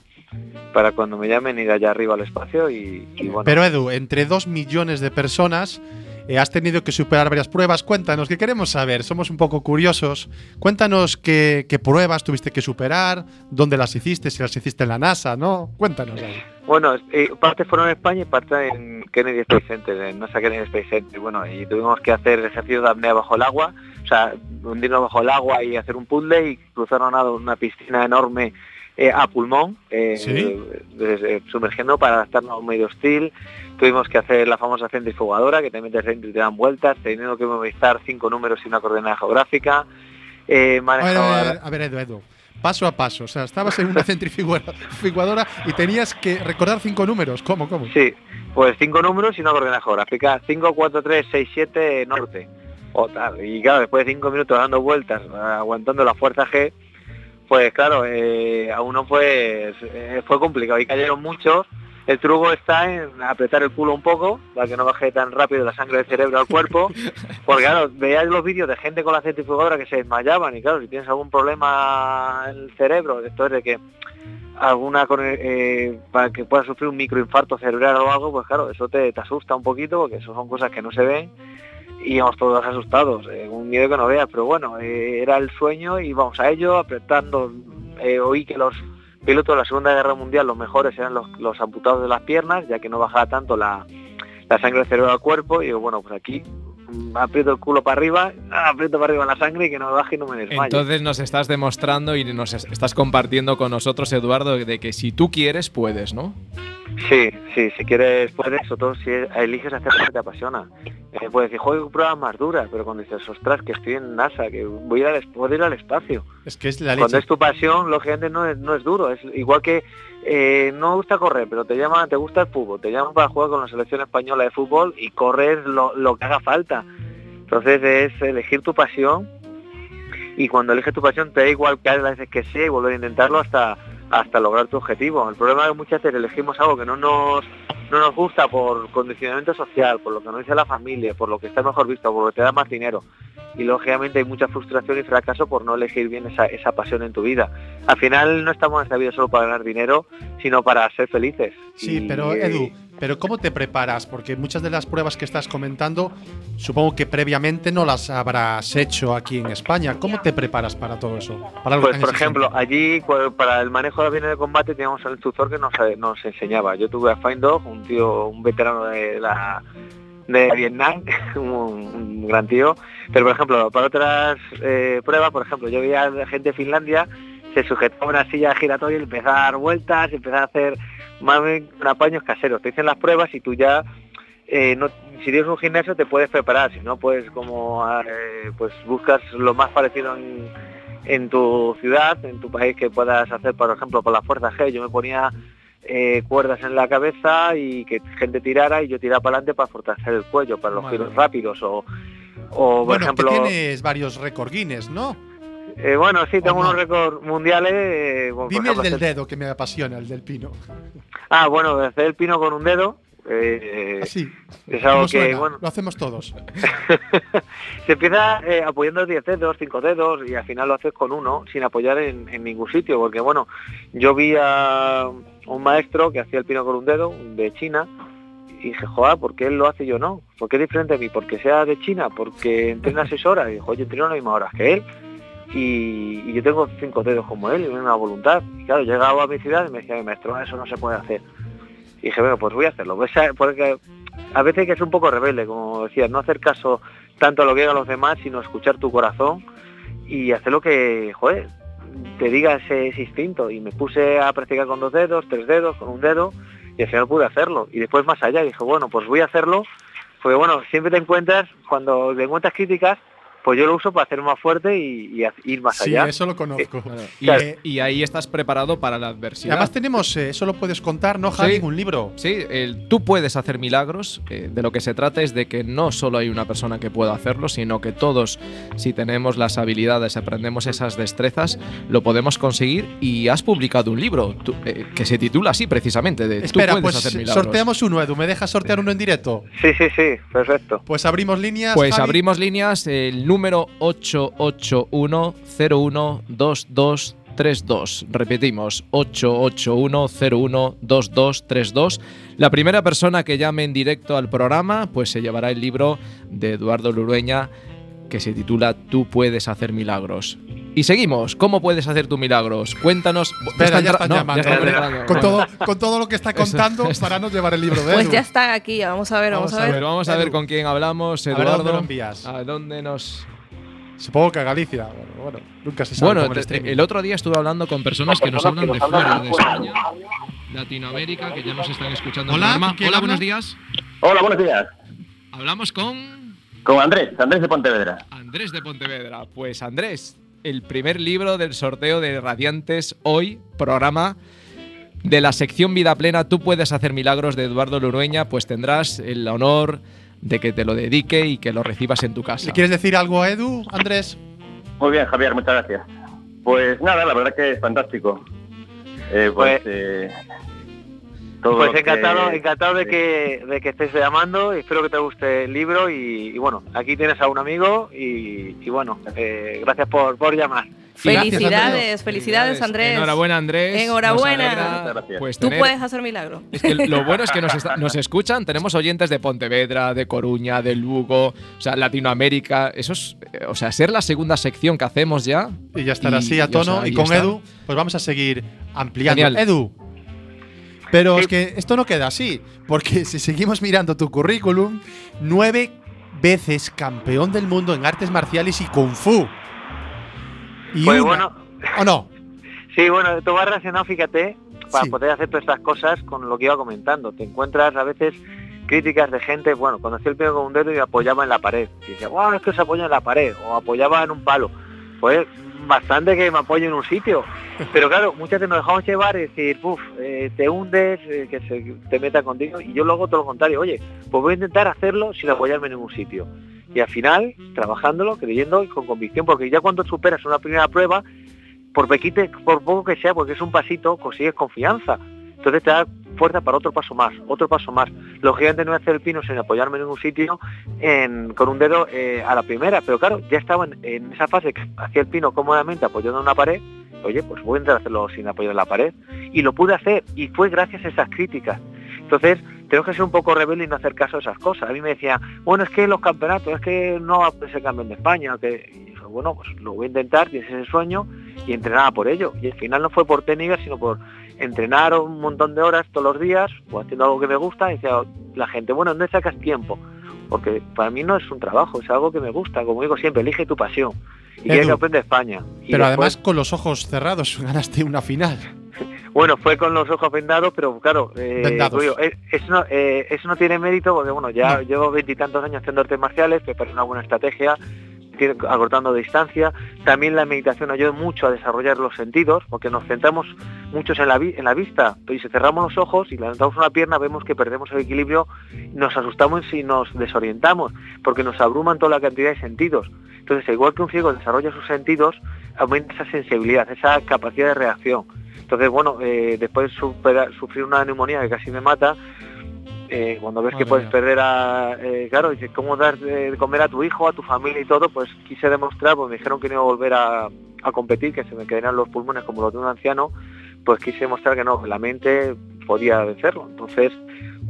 [SPEAKER 9] para cuando me llamen ir allá arriba al espacio y, y bueno.
[SPEAKER 2] Pero Edu, entre dos millones de personas eh, has tenido que superar varias pruebas. Cuéntanos, que queremos saber, somos un poco curiosos. Cuéntanos qué, pruebas tuviste que superar, dónde las hiciste, si las hiciste en la NASA, ¿no? Cuéntanos. ahí.
[SPEAKER 9] Bueno, eh, parte fueron en España y parte en Kennedy Space Center, en NASA Kennedy Space Center. Bueno, y tuvimos que hacer ejercicios de apnea bajo el agua, o sea, hundirnos bajo el agua y hacer un puzzle y cruzar una, una piscina enorme eh, a pulmón, eh,
[SPEAKER 2] ¿Sí?
[SPEAKER 9] desde- sumergiendo para adaptarnos a un medio hostil. Tuvimos que hacer la famosa centrifugadora, que te metes dentro y te dan vueltas, teniendo que memorizar cinco números y una coordenada geográfica. Eh,
[SPEAKER 2] A ver, a ver, a ver, Edu, Edu. Paso a paso. O sea, estabas en una centrifugadora y tenías que recordar cinco números. ¿Cómo, cómo?
[SPEAKER 9] Sí, pues cinco números y una coordenada geográfica. 5, 4, 3, 6, 7 norte. O tal. Y claro, después de cinco minutos dando vueltas, aguantando la fuerza G, pues claro, eh, a uno pues eh, fue complicado y cayeron muchos. El truco está en apretar el culo un poco para que no baje tan rápido la sangre del cerebro al cuerpo. Porque claro, veías los vídeos de gente con la centrifugadora que se desmayaban y claro, si tienes algún problema en el cerebro, esto es de que alguna con- eh, para que puedas sufrir un microinfarto cerebral o algo, pues claro, eso te, te asusta un poquito porque eso son cosas que no se ven íbamos todos asustados, eh, un miedo que no veas, pero bueno, eh, era el sueño y vamos a ello, apretando, eh, oí que los pilotos de la Segunda Guerra Mundial, los mejores eran los, los amputados de las piernas, ya que no bajaba tanto la, la sangre del cerebro al cuerpo, y digo, bueno, pues aquí aprieto el culo para arriba, aprieto para arriba la sangre y que no me baje y no me desmaye.
[SPEAKER 3] Entonces nos estás demostrando y nos es- estás compartiendo con nosotros, Eduardo, de que si tú quieres, puedes, ¿no?
[SPEAKER 9] Sí, sí, si quieres puedes, sobre todo si eliges hacer lo que te apasiona. Eh, puedes decir, joder, pruebas más duras, pero cuando dices, ostras, que estoy en NASA, que voy a ir al, puedo ir al espacio.
[SPEAKER 2] Es que es la
[SPEAKER 9] Cuando
[SPEAKER 2] leche.
[SPEAKER 9] es tu pasión, lógicamente no es, no es duro. Es igual que eh, no gusta correr, pero te llama, te gusta el fútbol, te llaman para jugar con la selección española de fútbol y corres lo, lo que haga falta. Entonces es elegir tu pasión y cuando eliges tu pasión te da igual que las veces que sea y volver a intentarlo hasta hasta lograr tu objetivo. El problema es que muchas veces elegimos algo que no nos no nos gusta por condicionamiento social, por lo que nos dice la familia, por lo que está mejor visto, por lo que te da más dinero. Y lógicamente hay mucha frustración y fracaso por no elegir bien esa, esa pasión en tu vida. Al final no estamos en esta vida solo para ganar dinero, sino para ser felices.
[SPEAKER 2] Sí,
[SPEAKER 9] Y-
[SPEAKER 2] pero Edu, pero ¿cómo te preparas? Porque muchas de las pruebas que estás comentando, supongo que previamente no las habrás hecho aquí en España. ¿Cómo te preparas para todo eso? Para algo
[SPEAKER 9] Pues
[SPEAKER 2] tan
[SPEAKER 9] por
[SPEAKER 2] exigente?
[SPEAKER 9] ejemplo, allí cu- para el manejo de aviones de combate teníamos al instructor que nos, eh, nos enseñaba. Yo tuve a Find Dog, un tío, un veterano de la de Vietnam, un, un gran tío. Pero por ejemplo, para otras eh, pruebas, por ejemplo, yo veía a gente de Finlandia se sujetaba a una silla giratoria y empezaba a dar vueltas, y empezaba a hacer más bien apaños caseros. Te dicen las pruebas y tú ya eh, no, si tienes un gimnasio te puedes preparar, si no pues como eh, pues buscas lo más parecido en, en tu ciudad, en tu país que puedas hacer, por ejemplo, por la fuerza G, yo me ponía eh, cuerdas en la cabeza y que gente tirara y yo tiraba para adelante para fortalecer el cuello, para los giros rápidos o, o por
[SPEAKER 2] bueno,
[SPEAKER 9] ejemplo,
[SPEAKER 2] que tienes varios récord Guinness, ¿no?
[SPEAKER 9] Eh, bueno, sí, tengo unos récords mundiales. eh, por
[SPEAKER 2] Dime el del dedo que me apasiona, el del pino.
[SPEAKER 9] Ah, bueno, hacer el pino con un dedo. eh,
[SPEAKER 2] Así.
[SPEAKER 9] es algo
[SPEAKER 2] ¿Cómo
[SPEAKER 9] que,
[SPEAKER 2] suena?
[SPEAKER 9] bueno,
[SPEAKER 2] Lo hacemos todos.
[SPEAKER 9] se empieza eh, apoyando 10 dedos, 5 dedos y al final lo haces con uno sin apoyar en, en ningún sitio. Porque bueno, yo vi a un maestro que hacía el pino con un dedo, de China, y dije, joder, ¿por qué él lo hace y yo no? ¿Por qué es diferente a mí? ¿Porque sea de China? ¿Porque entrena 6 horas? Y dijo, yo entreno las mismas horas que él. Y, yo tengo cinco dedos como él y una voluntad. Y claro, llegaba a mi ciudad y me decía, maestro, eso no se puede hacer. Y dije, bueno, pues voy a hacerlo. Pues, eh, porque a veces que ser un poco rebelde, como decía, no hacer caso tanto a lo que digan los demás, sino escuchar tu corazón y hacer lo que, joder, te diga ese, ese instinto. Y me puse a practicar con dos dedos, tres dedos, con un dedo, y al final pude hacerlo. Y después más allá, dije, bueno, pues voy a hacerlo, porque bueno, siempre te encuentras, cuando te encuentras críticas, pues yo lo uso para hacer más fuerte y, y ir más
[SPEAKER 2] Sí,
[SPEAKER 9] allá.
[SPEAKER 2] eso lo conozco.
[SPEAKER 3] Y,
[SPEAKER 2] Eh,
[SPEAKER 3] y ahí estás preparado para la adversidad.
[SPEAKER 2] además tenemos, eh, eso lo puedes contar, ¿no, Javi?
[SPEAKER 3] Sí.
[SPEAKER 2] Un libro.
[SPEAKER 3] Sí, el, tú puedes hacer milagros. eh, de lo que se trata es de que no solo hay una persona que pueda hacerlo, sino que todos, si tenemos las habilidades, aprendemos esas destrezas, lo podemos conseguir. Y has publicado un libro tú, eh, que se titula así precisamente, de
[SPEAKER 2] Espera,
[SPEAKER 3] tú puedes
[SPEAKER 2] pues
[SPEAKER 3] hacer milagros.
[SPEAKER 2] sorteamos uno, Edu. ¿Me dejas sortear uno en directo?
[SPEAKER 9] Sí, sí, sí, perfecto.
[SPEAKER 2] Pues abrimos líneas.
[SPEAKER 3] Pues
[SPEAKER 2] Javi.
[SPEAKER 3] abrimos líneas, el número 881-01-2232. Repetimos, 881-01-2232. La primera persona que llame en directo al programa, pues se llevará el libro de Eduardo Lurueña que se titula Tú puedes hacer milagros. Y seguimos, ¿cómo puedes hacer tus milagros? Cuéntanos.
[SPEAKER 2] Espera, ya están
[SPEAKER 3] no,
[SPEAKER 2] llamando.
[SPEAKER 3] están
[SPEAKER 2] hombre.
[SPEAKER 3] entrando.
[SPEAKER 2] con,
[SPEAKER 3] Bueno.
[SPEAKER 2] todo, con todo lo que está contando para no llevar el libro de
[SPEAKER 1] Pues
[SPEAKER 2] Edu.
[SPEAKER 1] ya está aquí, vamos a ver, vamos,
[SPEAKER 2] Vamos
[SPEAKER 1] a
[SPEAKER 2] a
[SPEAKER 1] ver.
[SPEAKER 3] Pero vamos a ver con quién hablamos,
[SPEAKER 2] A ver,
[SPEAKER 3] Eduardo.
[SPEAKER 2] ¿dónde lo envías?
[SPEAKER 3] ¿A dónde nos...?
[SPEAKER 2] Supongo que a Galicia. Bueno, bueno, nunca se sabe.
[SPEAKER 3] Bueno,
[SPEAKER 2] el
[SPEAKER 3] otro día estuve hablando con personas que nos hablan de fuera de España, Latinoamérica, que ya nos están escuchando.
[SPEAKER 2] Hola,
[SPEAKER 3] programa.
[SPEAKER 2] ¿con quién
[SPEAKER 3] Hola, buenos días.
[SPEAKER 10] Hola, buenos días.
[SPEAKER 3] Hablamos con
[SPEAKER 10] Con Andrés, Andrés de Pontevedra.
[SPEAKER 3] Andrés de Pontevedra. Pues Andrés, el primer libro del sorteo de Radiantes hoy, programa de la sección Vida Plena, Tú puedes hacer milagros de Eduardo Lurueña, pues tendrás el honor de que te lo dedique y que lo recibas en tu casa.
[SPEAKER 2] ¿Le quieres decir algo a Edu, Andrés?
[SPEAKER 10] Muy bien, Javier, muchas gracias. Pues nada, la verdad que es fantástico. Eh, pues,
[SPEAKER 9] Pues-
[SPEAKER 10] eh, todo
[SPEAKER 9] Pues
[SPEAKER 10] que-
[SPEAKER 9] encantado, encantado de que, de que estés llamando y espero que te guste el libro y, y bueno, aquí tienes a un amigo y, y bueno, eh, gracias por, por llamar.
[SPEAKER 1] Felicidades, felicidades, Andrés.
[SPEAKER 3] Enhorabuena, Andrés.
[SPEAKER 1] Enhorabuena.
[SPEAKER 3] Pues
[SPEAKER 1] Tú
[SPEAKER 3] tener-
[SPEAKER 1] puedes hacer milagro.
[SPEAKER 3] Es que lo bueno es que nos, está- nos escuchan. Tenemos oyentes de Pontevedra, de Coruña, de Lugo, o sea, Latinoamérica. Eso es, eh, o sea, ser la segunda sección que hacemos ya.
[SPEAKER 2] Y ya estará así
[SPEAKER 3] y,
[SPEAKER 2] a
[SPEAKER 3] o
[SPEAKER 2] tono.
[SPEAKER 3] sea,
[SPEAKER 2] y con
[SPEAKER 3] está.
[SPEAKER 2] Edu, pues vamos a seguir ampliando.
[SPEAKER 3] Genial.
[SPEAKER 2] Edu. Pero es que esto no queda así, porque si seguimos mirando tu currículum, nueve veces campeón del mundo en artes marciales y kung fu. Y
[SPEAKER 9] Pues
[SPEAKER 2] una-
[SPEAKER 9] bueno,
[SPEAKER 2] ¿O no?
[SPEAKER 9] Sí, bueno, todo va relacionado, fíjate, para
[SPEAKER 2] Sí.
[SPEAKER 9] poder hacer todas estas cosas con lo que iba comentando. Te encuentras a veces críticas de gente, bueno, cuando hacía el pino con un dedo y apoyaba en la pared. Y decía, wow, es que se apoya en la pared, o apoyaba en un palo. Pues bastante que me apoye en un sitio. Pero claro, muchas veces nos dejamos llevar y decir, uff, te hundes, eh, que se te meta contigo. Y yo luego todo lo contrario, oye, pues voy a intentar hacerlo sin apoyarme en ningún sitio. Y al final, trabajándolo, creyendo y con convicción, porque ya cuando superas una primera prueba, por pequite, por poco que sea, porque es un pasito, consigues confianza. Entonces te da fuerza para otro paso más, otro paso más. Lógicamente no voy a hacer el pino sin apoyarme en ningún sitio con un dedo eh, a la primera, pero claro, ya estaba en, esa fase que hacía el pino cómodamente apoyando en una pared. Oye, pues voy a intentar hacerlo sin apoyar la pared. Y lo pude hacer, y fue gracias a esas críticas. Entonces, tenemos que ser un poco rebelde y no hacer caso a esas cosas. A mí me decían, bueno, es que los campeonatos, es que no va a ser campeón de España. Que... Bueno, pues lo voy a intentar, tienes ese sueño, y entrenaba por ello. Y al final no fue por técnica, sino por entrenar un montón de horas todos los días, o haciendo algo que me gusta, y decía la gente, bueno, ¿dónde sacas tiempo? Porque para mí no es un trabajo, es algo que me gusta. Como digo siempre, elige tu pasión. Y
[SPEAKER 2] Edu,
[SPEAKER 9] que campeón de España. Y
[SPEAKER 2] Pero
[SPEAKER 9] después-
[SPEAKER 2] además con los ojos cerrados ganaste una final.
[SPEAKER 9] bueno, fue con los ojos vendados, pero claro, eh, digo, eso, no, eh, eso no tiene mérito porque bueno, ya
[SPEAKER 2] No.
[SPEAKER 9] llevo veintitantos años haciendo artes marciales, preparé una buena estrategia, acortando distancia. También la meditación ayuda mucho a desarrollar los sentidos, porque nos centramos muchos en la, en la vista, pero si cerramos los ojos y levantamos una pierna vemos que perdemos el equilibrio, nos asustamos y nos desorientamos, porque nos abruman toda la cantidad de sentidos. Entonces, igual que un ciego desarrolla sus sentidos, aumenta esa sensibilidad, esa capacidad de reacción. Entonces, bueno, eh, después de sufrir una neumonía que casi me mata, eh, cuando ves
[SPEAKER 2] Madre
[SPEAKER 9] que puedes perder a, eh, claro, dices, ¿cómo dar de comer a tu hijo, a tu familia y todo? Pues quise demostrar, pues me dijeron que no iba a volver a, a competir, que se me quedarían los pulmones como los de un anciano, pues quise demostrar que no, la mente podía vencerlo. Entonces,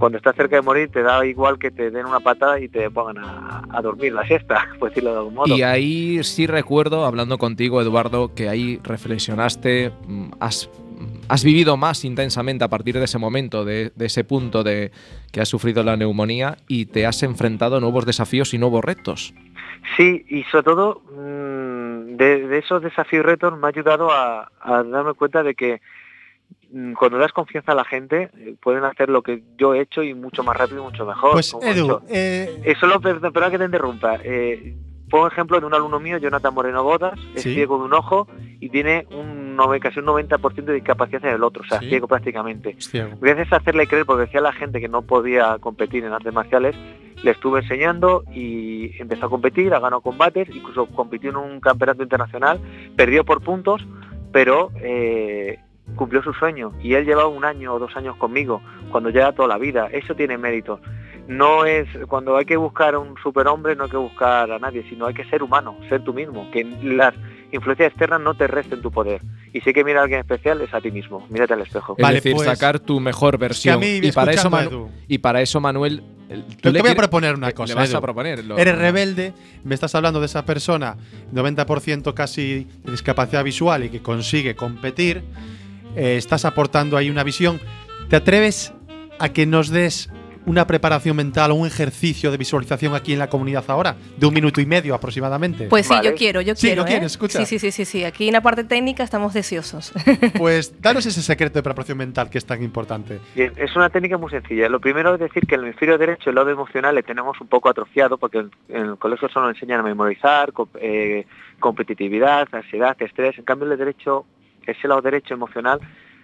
[SPEAKER 9] cuando estás cerca de morir, te da igual que te den una patada y te pongan a, a dormir la siesta, por decirlo de algún modo.
[SPEAKER 3] Y ahí sí recuerdo, hablando contigo, Eduardo, que ahí reflexionaste, mm, has, has vivido más intensamente a partir de ese momento, de, de ese punto de que has sufrido la neumonía y te has enfrentado a nuevos desafíos y nuevos retos.
[SPEAKER 9] Sí, y sobre todo mm, de, de esos desafíos y retos me ha ayudado a, a darme cuenta de que cuando das confianza a la gente eh, pueden hacer lo que yo he hecho y mucho más rápido y mucho mejor.
[SPEAKER 2] Pues Edu, eh,
[SPEAKER 9] Eh, solo, que te interrumpa. Eh, pongo ejemplo de un alumno mío, Jonathan Moreno Bodas, es
[SPEAKER 2] Sí.
[SPEAKER 9] ciego de un ojo y tiene un casi un 90% de discapacidad en el otro, o sea,
[SPEAKER 2] Sí.
[SPEAKER 9] ciego prácticamente.
[SPEAKER 2] ciego.
[SPEAKER 9] Gracias a hacerle creer, porque decía la gente que no podía competir en artes marciales, le estuve enseñando y empezó a competir, ha ganado combates, incluso compitió en un campeonato internacional, perdió por puntos, pero eh, cumplió su sueño. Y él lleva un año o dos años conmigo, cuando lleva toda la vida. Eso tiene mérito. No es, cuando hay que buscar un superhombre, no hay que buscar a nadie, sino hay que ser humano, ser tú mismo, que las influencias externas no te resten tu poder. Y si hay que mirar a alguien especial, es a ti mismo. Mírate al espejo.
[SPEAKER 2] Vale,
[SPEAKER 3] es decir,
[SPEAKER 2] pues,
[SPEAKER 3] sacar tu mejor versión.
[SPEAKER 2] mí,
[SPEAKER 3] y, para eso,
[SPEAKER 2] escuchando a
[SPEAKER 3] Manu-
[SPEAKER 2] Edu.
[SPEAKER 3] y para eso, Manuel, el- tú
[SPEAKER 2] Te voy a proponer una cosa.
[SPEAKER 3] Le vas
[SPEAKER 2] Edu.
[SPEAKER 3] a proponer. lo-
[SPEAKER 2] Eres rebelde, me estás hablando de esa persona, 90% casi de discapacidad visual y que consigue competir, eh, estás aportando ahí una visión. ¿Te atreves a que nos des una preparación mental o un ejercicio de visualización aquí en la comunidad ahora? De un minuto y medio aproximadamente.
[SPEAKER 1] Pues sí,
[SPEAKER 9] Vale.
[SPEAKER 1] yo quiero, yo
[SPEAKER 2] Sí,
[SPEAKER 1] quiero.
[SPEAKER 2] lo
[SPEAKER 1] ¿eh?
[SPEAKER 2] quieres, escucha.
[SPEAKER 1] Sí, sí, sí, sí, sí. Aquí en la parte técnica estamos deseosos.
[SPEAKER 2] Pues danos ese secreto de preparación mental que es tan importante.
[SPEAKER 9] Bien, es una técnica muy sencilla. Lo primero es decir que el hemisferio derecho, el lado emocional, le tenemos un poco atrofiado porque en, el colegio solo nos enseñan a memorizar, eh, competitividad, ansiedad, estrés. En cambio, el derecho, ese lado derecho emocional,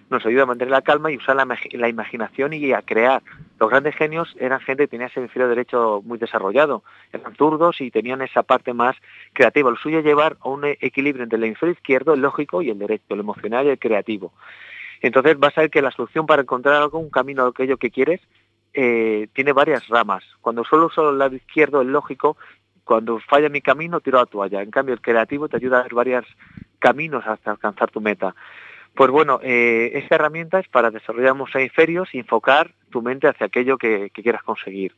[SPEAKER 9] nos ayuda a mantener la calma y usar la, la imaginación y a crear. Los grandes genios eran gente que tenía ese hemisferio derecho muy desarrollado, eran zurdos y tenían esa parte más creativa. Lo suyo es llevar a un equilibrio entre el hemisferio izquierdo, el lógico, y el derecho, el emocional y el creativo. Entonces vas a ver que la solución para encontrar algo, un camino a aquello que quieres, eh, tiene varias ramas. Cuando solo uso el lado izquierdo, el lógico, cuando falla mi camino, tiro la toalla. En cambio, el creativo te ayuda a ver varias caminos hasta alcanzar tu meta. Pues bueno, eh, esta herramienta es para desarrollar hemisferios y enfocar tu mente hacia aquello que, que quieras conseguir.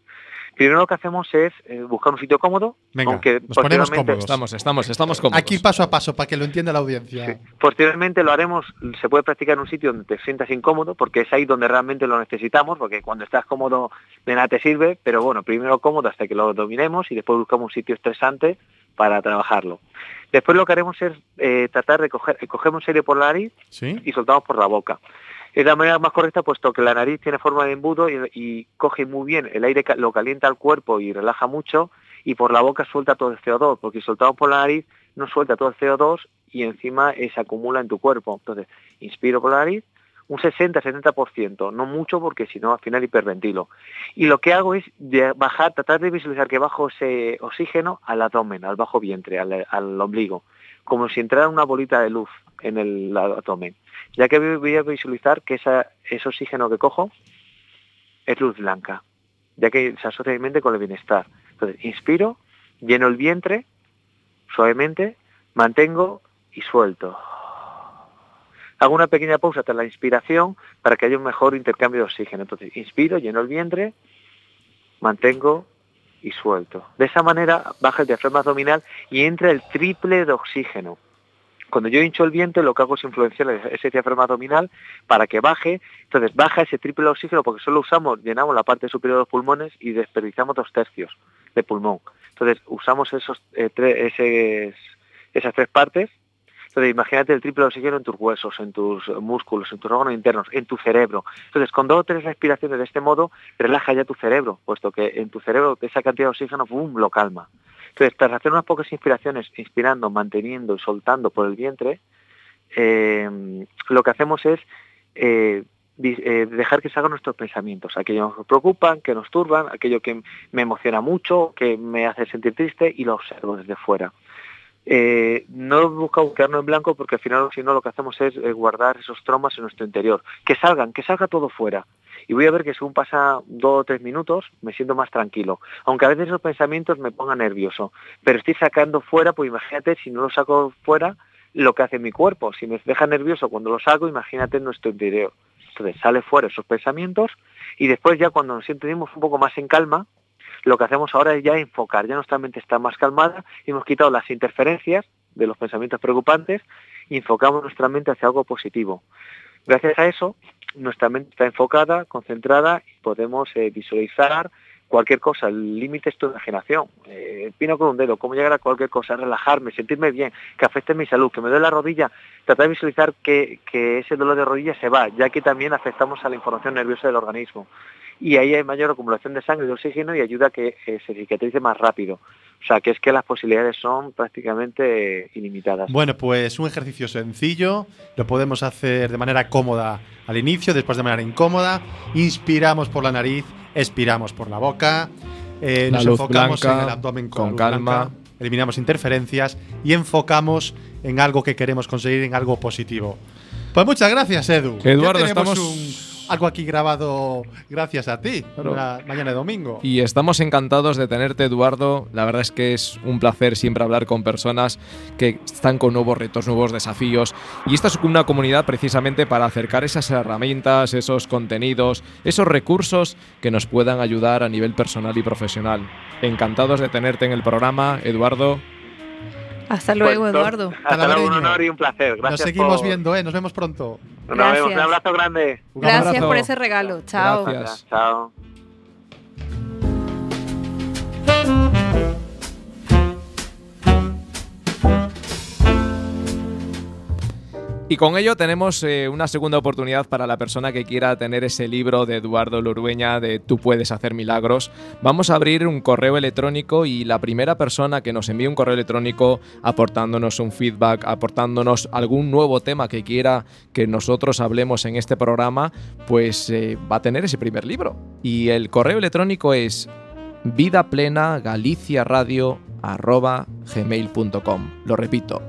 [SPEAKER 9] Primero lo que hacemos es eh, buscar un sitio cómodo,
[SPEAKER 2] Venga,
[SPEAKER 9] aunque
[SPEAKER 2] nos ponemos cómodos.
[SPEAKER 3] Estamos, estamos, estamos cómodos.
[SPEAKER 2] Aquí paso a paso para que lo entienda la audiencia.
[SPEAKER 9] Posteriormente lo haremos, se puede practicar en un sitio donde te sientas incómodo, porque es ahí donde realmente lo necesitamos, porque cuando estás cómodo de nada te sirve, pero bueno, primero cómodo hasta que lo dominemos y después buscamos un sitio estresante para trabajarlo. Después lo que haremos es eh, tratar de coger, cogemos aire por la nariz
[SPEAKER 2] ¿Sí?
[SPEAKER 9] y soltamos por la boca. Es la manera más correcta puesto que la nariz tiene forma de embudo y, coge muy bien, el aire lo calienta el cuerpo y relaja mucho y por la boca suelta todo el CO2, porque si soltamos por la nariz no suelta todo el CO2 y encima se acumula en tu cuerpo. Entonces, inspiro por la nariz un 60-70%, no mucho porque si no al final hiperventilo. Y lo que hago es bajar, tratar de visualizar que bajo ese oxígeno al abdomen, al bajo vientre, al, al ombligo, como si entrara una bolita de luz en el abdomen. Ya que voy a visualizar que esa, ese oxígeno que cojo es luz blanca, ya que se asocia mi mente con el bienestar. Entonces, inspiro, lleno el vientre suavemente, mantengo y suelto. Hago una pequeña pausa tras la inspiración para que haya un mejor intercambio de oxígeno. Entonces, inspiro, lleno el vientre, mantengo y suelto. De esa manera baja el diafragma abdominal y entra el triple de oxígeno. Cuando yo hincho el vientre, lo que hago es influenciar ese diafragma abdominal para que baje. Entonces baja ese triple oxígeno porque solo usamos, llenamos la parte superior de los pulmones y desperdiciamos dos tercios de pulmón. Entonces usamos esos, eh, esas tres partes. Entonces imagínate el triple de oxígeno en tus huesos, en tus músculos, en tus órganos internos, en tu cerebro. Entonces con dos o tres respiraciones de este modo, relaja ya tu cerebro, puesto que en tu cerebro esa cantidad de oxígeno ¡pum! lo calma. Entonces, tras hacer unas pocas inspiraciones, inspirando, manteniendo y soltando por el vientre, eh, lo que hacemos es eh, eh, dejar que salgan nuestros pensamientos, aquellos que nos preocupan, que nos turban, aquello que me emociona mucho, que me hace sentir triste y lo observo desde fuera. Eh, no buscamos quedarnos en blanco porque al final si no lo que hacemos es eh, guardar esos traumas en nuestro interior. Que salgan, que salga todo fuera. Y voy a ver que según pasa dos o tres minutos me siento más tranquilo. Aunque a veces esos pensamientos me pongan nervioso. Pero estoy sacando fuera, pues imagínate si no lo saco fuera lo que hace mi cuerpo. Si me deja nervioso cuando lo saco, imagínate en nuestro interior. Entonces sale fuera esos pensamientos y después ya cuando nos sentimos un poco más en calma, lo que hacemos ahora es ya enfocar, ya nuestra mente está más calmada, hemos quitado las interferencias de los pensamientos preocupantes y enfocamos nuestra mente hacia algo positivo. Gracias a eso, nuestra mente está enfocada, concentrada y podemos eh, visualizar cualquier cosa. El límite es tu imaginación. Eh, pino con un dedo, cómo llegar a cualquier cosa, relajarme, sentirme bien, que afecte mi salud, que me duele la rodilla, tratar de visualizar que ese dolor de rodilla se va, ya que también afectamos a la información nerviosa del organismo. Y ahí hay mayor acumulación de sangre y de oxígeno y ayuda a que eh, se cicatrice más rápido. O sea, que es que las posibilidades son prácticamente eh, ilimitadas.
[SPEAKER 2] Bueno, pues un ejercicio sencillo, lo podemos hacer de manera cómoda al inicio, después de manera incómoda. Inspiramos por la nariz, expiramos por la boca, eh,
[SPEAKER 3] La
[SPEAKER 2] nos enfocamos
[SPEAKER 3] blanca,
[SPEAKER 2] en el abdomen con,
[SPEAKER 3] con calma.
[SPEAKER 2] blanca, eliminamos interferencias y enfocamos en algo que queremos conseguir, en algo positivo. Pues muchas gracias, Edu.
[SPEAKER 3] Eduardo,
[SPEAKER 2] Ya tenemos
[SPEAKER 3] estamos-
[SPEAKER 2] un- algo aquí grabado gracias a ti,
[SPEAKER 3] Claro.
[SPEAKER 2] mañana de domingo.
[SPEAKER 3] Y estamos encantados de tenerte, Eduardo. La verdad es que es un placer siempre hablar con personas que están con nuevos retos, nuevos desafíos. Y esta es una comunidad precisamente para acercar esas herramientas, esos contenidos, esos recursos que nos puedan ayudar a nivel personal y profesional. Encantados de tenerte en el programa, Eduardo.
[SPEAKER 1] Hasta luego,
[SPEAKER 9] Pues,
[SPEAKER 1] Eduardo.
[SPEAKER 9] Hasta luego, un honor y un placer. Gracias
[SPEAKER 2] Nos seguimos
[SPEAKER 9] por-
[SPEAKER 2] viendo, ¿eh? Nos vemos pronto.
[SPEAKER 9] Nos vemos. Un abrazo grande.
[SPEAKER 2] Un
[SPEAKER 1] Gracias
[SPEAKER 3] abrazo.
[SPEAKER 1] por ese regalo. Chao.
[SPEAKER 3] Gracias.
[SPEAKER 9] Chao.
[SPEAKER 3] Y con ello tenemos eh, una segunda oportunidad para la persona que quiera tener ese libro de Eduardo Lorueña de Tú puedes hacer milagros. Vamos a abrir un correo electrónico y la primera persona que nos envíe un correo electrónico aportándonos un feedback, aportándonos algún nuevo tema que quiera que nosotros hablemos en este programa, pues eh, va a tener ese primer libro. Y el correo electrónico es vida plena galicia radio. Lo repito,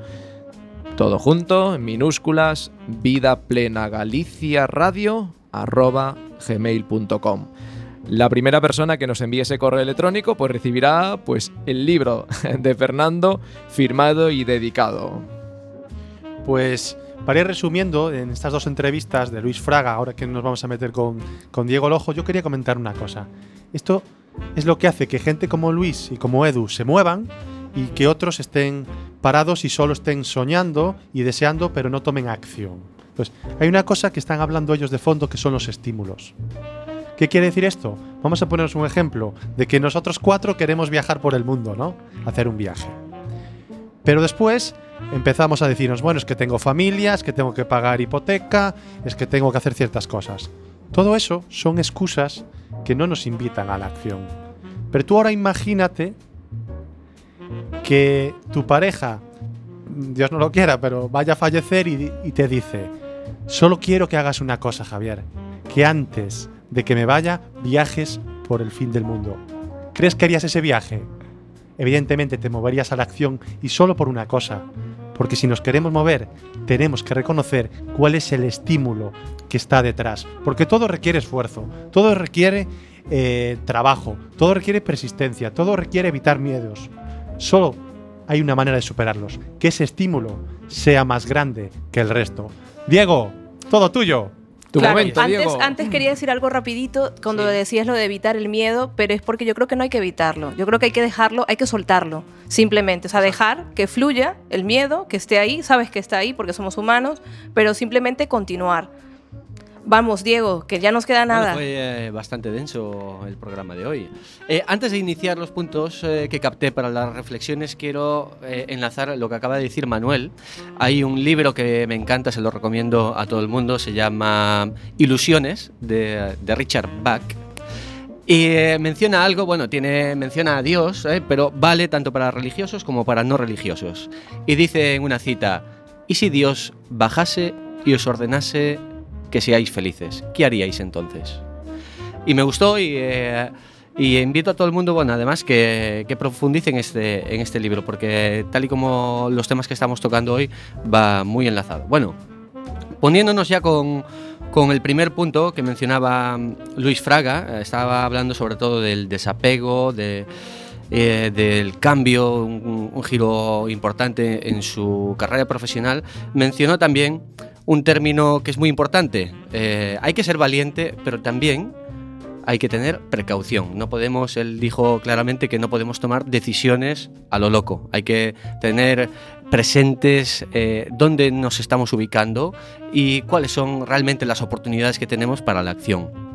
[SPEAKER 3] todo junto, en minúsculas, vida plena galicia radio arroba gmail.com. La primera persona que nos envíe ese correo electrónico pues recibirá pues el libro de Fernando firmado y dedicado.
[SPEAKER 2] Pues para ir resumiendo, en estas dos entrevistas de Luis Fraga, ahora que nos vamos a meter con, con Diego Lojo, yo quería comentar una cosa. Esto es lo que hace que gente como Luis y como Edu se muevan y que otros estén parados y solo estén soñando y deseando, pero no tomen acción. Pues hay una cosa que están hablando ellos de fondo que son los estímulos. ¿Qué quiere decir esto? Vamos a ponernos un ejemplo de que nosotros cuatro queremos viajar por el mundo, ¿no? Hacer un viaje. Pero después empezamos a decirnos, bueno, es que tengo familia, es que tengo que pagar hipoteca, es que tengo que hacer ciertas cosas. Todo eso son excusas que no nos invitan a la acción. Pero tú ahora imagínate que tu pareja, Dios no lo quiera, pero vaya a fallecer y, te dice, solo quiero que hagas una cosa, Javier, que antes de que me vaya viajes por el fin del mundo. ¿Crees que harías ese viaje? Evidentemente te moverías a la acción y solo por una cosa, porque si nos queremos mover, tenemos que reconocer cuál es el estímulo que está detrás, porque todo requiere esfuerzo, todo requiere eh, trabajo, todo requiere persistencia, todo requiere evitar miedos. Solo hay una manera de superarlos, que ese estímulo sea más grande que el resto. Diego, todo tuyo.
[SPEAKER 3] Tu
[SPEAKER 1] Claro,
[SPEAKER 3] momento,
[SPEAKER 1] antes,
[SPEAKER 3] Diego.
[SPEAKER 1] antes quería decir algo rapidito cuando decías lo de evitar el miedo, pero es porque yo creo que no hay que evitarlo. Yo creo que hay que dejarlo, hay que soltarlo, simplemente. O sea, dejar que fluya el miedo, que esté ahí, sabes que está ahí porque somos humanos, pero simplemente continuar. Vamos, Diego, que ya nos queda
[SPEAKER 4] Bueno,
[SPEAKER 1] nada.
[SPEAKER 4] fue eh, bastante denso el programa de hoy. Eh, antes de iniciar los puntos eh, que capté para las reflexiones, quiero eh, enlazar lo que acaba de decir Manuel. Hay un libro que me encanta, se lo recomiendo a todo el mundo, se llama Ilusiones, de, de Richard Bach. Y eh, menciona algo, bueno, tiene, menciona a Dios, eh, pero vale tanto para religiosos como para no religiosos. Y dice en una cita, ¿y si Dios bajase y os ordenase que seáis felices? ¿Qué haríais entonces? Y me gustó y, eh, invito a todo el mundo, bueno, además que, que profundice en este, en este libro, porque tal y como los temas que estamos tocando hoy, va muy enlazado. Bueno, poniéndonos ya con, con el primer punto que mencionaba Luis Fraga, eh, estaba hablando sobre todo del desapego, de, eh, del cambio, un giro importante en su carrera profesional, mencionó también un término que es muy importante. Eh, hay que ser valiente, pero también hay que tener precaución. No podemos, él dijo claramente que no podemos tomar decisiones a lo loco. Hay que tener presentes eh, dónde nos estamos ubicando y cuáles son realmente las oportunidades que tenemos para la acción.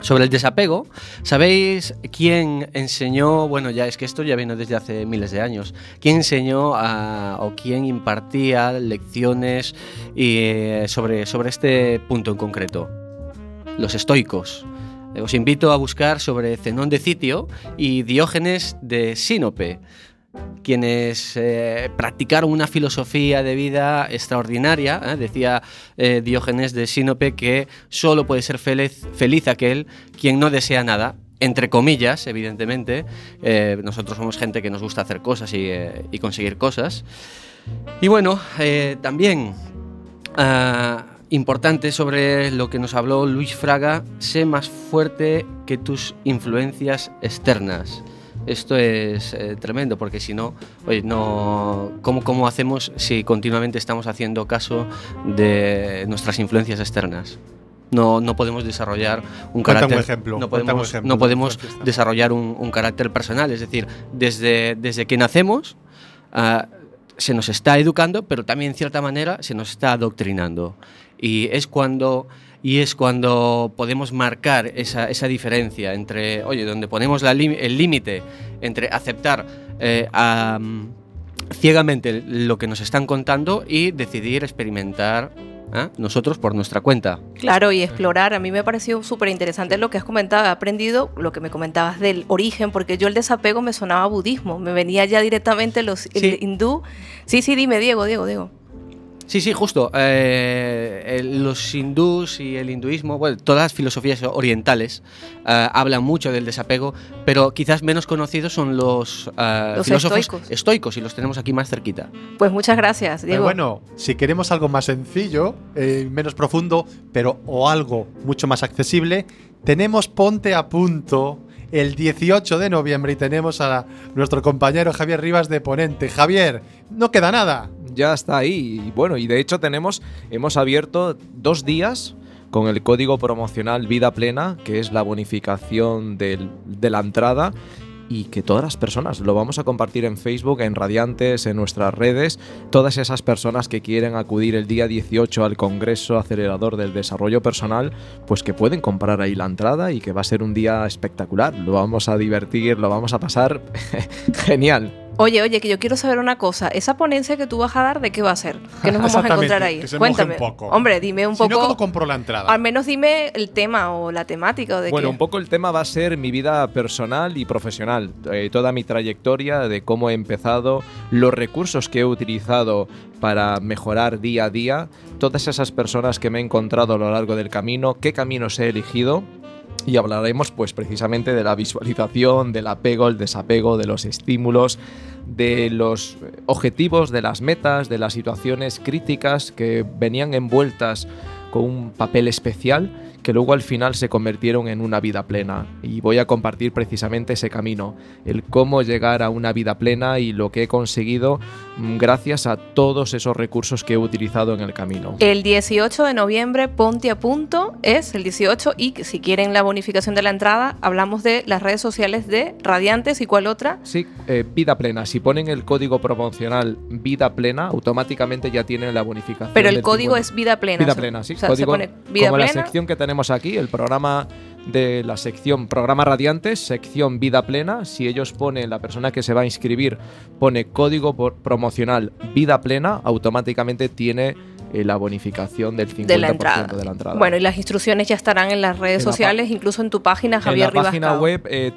[SPEAKER 4] Sobre el desapego, ¿sabéis quién enseñó? Bueno, ya es que esto ya viene desde hace miles de años. ¿Quién enseñó o quién impartía lecciones y, eh, sobre, sobre este punto en concreto? Los estoicos. Os invito a buscar sobre Zenón de Citio y Diógenes de Sinope, quienes eh, practicaron una filosofía de vida extraordinaria. ¿eh? Decía eh, Diógenes de Sinope que solo puede ser feliz, feliz aquel quien no desea nada. Entre comillas, evidentemente, nosotros somos gente que nos gusta hacer cosas y, conseguir cosas. Y bueno, también ah, importante sobre lo que nos habló Luis Fraga, sé más fuerte que tus influencias externas. Esto es eh, tremendo porque si no, oye, no, ¿cómo, ¿cómo hacemos si continuamente estamos haciendo caso de nuestras influencias externas? No, no podemos desarrollar un
[SPEAKER 2] Cuéntame un
[SPEAKER 4] carácter.
[SPEAKER 2] ejemplo,
[SPEAKER 4] no podemos,
[SPEAKER 2] ejemplo
[SPEAKER 4] no
[SPEAKER 2] de
[SPEAKER 4] podemos desarrollar un, un carácter personal. Es decir, desde, desde que nacemos ah, se nos está educando, pero también en cierta manera se nos está adoctrinando. Y es cuando, y es cuando podemos marcar esa, esa diferencia entre, oye, donde ponemos la el límite entre aceptar eh, a, mm, ciegamente lo que nos están contando y decidir experimentar ¿eh? nosotros por nuestra cuenta.
[SPEAKER 1] Claro, y explorar. A mí me pareció súper interesante lo que has comentado. He aprendido lo que me comentabas del origen, porque yo el desapego me sonaba a budismo. Me venía ya directamente los el
[SPEAKER 4] Sí.
[SPEAKER 1] hindú. Sí, sí, dime, Diego, Diego, Diego.
[SPEAKER 4] Sí, sí, justo. Eh, el- los hindús y el hinduismo, bueno, todas las filosofías orientales eh, hablan mucho del desapego, pero quizás menos conocidos son los, eh,
[SPEAKER 1] Los
[SPEAKER 4] filósofos
[SPEAKER 1] estoicos.
[SPEAKER 4] estoicos y los tenemos aquí más cerquita.
[SPEAKER 1] Pues muchas gracias,
[SPEAKER 2] Pero
[SPEAKER 1] Diego.
[SPEAKER 2] bueno, si queremos algo más sencillo, eh, menos profundo, pero o algo mucho más accesible, tenemos Ponte a Punto el 18 de noviembre y tenemos a nuestro compañero Javier Rivas de Ponente. Javier, no queda nada.
[SPEAKER 3] ya está ahí. Y bueno, y de hecho tenemos, hemos abierto dos días con el código promocional Vida Plena, que es la bonificación de la entrada y que todas las personas lo vamos a compartir en Facebook, en Radiantes, en nuestras redes, todas esas personas que quieren acudir el día 18 al Congreso Acelerador del Desarrollo Personal, pues que pueden comprar ahí la entrada y que va a ser un día espectacular. Lo vamos a divertir, lo vamos a pasar genial.
[SPEAKER 1] Oye, oye, que yo quiero saber una cosa. Esa ponencia que tú vas a dar, ¿de qué va a ser? ¿Qué nos vamos a encontrar ahí?
[SPEAKER 2] que se moje un
[SPEAKER 1] Cuéntame.
[SPEAKER 2] poco.
[SPEAKER 1] Hombre, dime un
[SPEAKER 2] Si no,
[SPEAKER 1] poco.
[SPEAKER 2] ¿cómo compro la entrada?
[SPEAKER 1] Al menos dime el tema o la temática o de
[SPEAKER 3] Bueno,
[SPEAKER 1] qué.
[SPEAKER 3] un poco el tema va a ser mi vida personal y profesional, eh, toda mi trayectoria de cómo he empezado, los recursos que he utilizado para mejorar día a día, todas esas personas que me he encontrado a lo largo del camino, qué caminos he elegido. Y hablaremos pues precisamente de la visualización, del apego, el desapego, de los estímulos, de los objetivos, de las metas, de las situaciones críticas que venían envueltas con un papel especial que luego al final se convirtieron en una vida plena. Y voy a compartir precisamente ese camino, el cómo llegar a una vida plena y lo que he conseguido gracias a todos esos recursos que he utilizado en el camino.
[SPEAKER 1] El 18 de noviembre, ponte a punto, es el 18 y si quieren la bonificación de la entrada, hablamos de las redes sociales de Radiantes y cuál otra.
[SPEAKER 3] Sí, eh, vida plena. Si ponen el código promocional vida plena, automáticamente ya tienen la bonificación.
[SPEAKER 1] Pero el código
[SPEAKER 3] 50.
[SPEAKER 1] es vida plena.
[SPEAKER 3] Vida
[SPEAKER 1] o sea,
[SPEAKER 3] plena, sí.
[SPEAKER 1] o sea,
[SPEAKER 3] código,
[SPEAKER 1] se pone vida
[SPEAKER 3] como
[SPEAKER 1] plena.
[SPEAKER 3] la sección que tenemos aquí, el programa de la sección programa radiantes, sección vida plena. Si ellos ponen, la persona que se va a inscribir pone código por- promocional vida plena, automáticamente tiene eh, la bonificación del 50%
[SPEAKER 1] de la entrada.
[SPEAKER 3] de la entrada.
[SPEAKER 1] Bueno, y las instrucciones ya estarán en las redes
[SPEAKER 3] En la pa-
[SPEAKER 1] sociales, incluso en tu página, Javier
[SPEAKER 3] en la página
[SPEAKER 1] Ribascao.
[SPEAKER 3] web eh,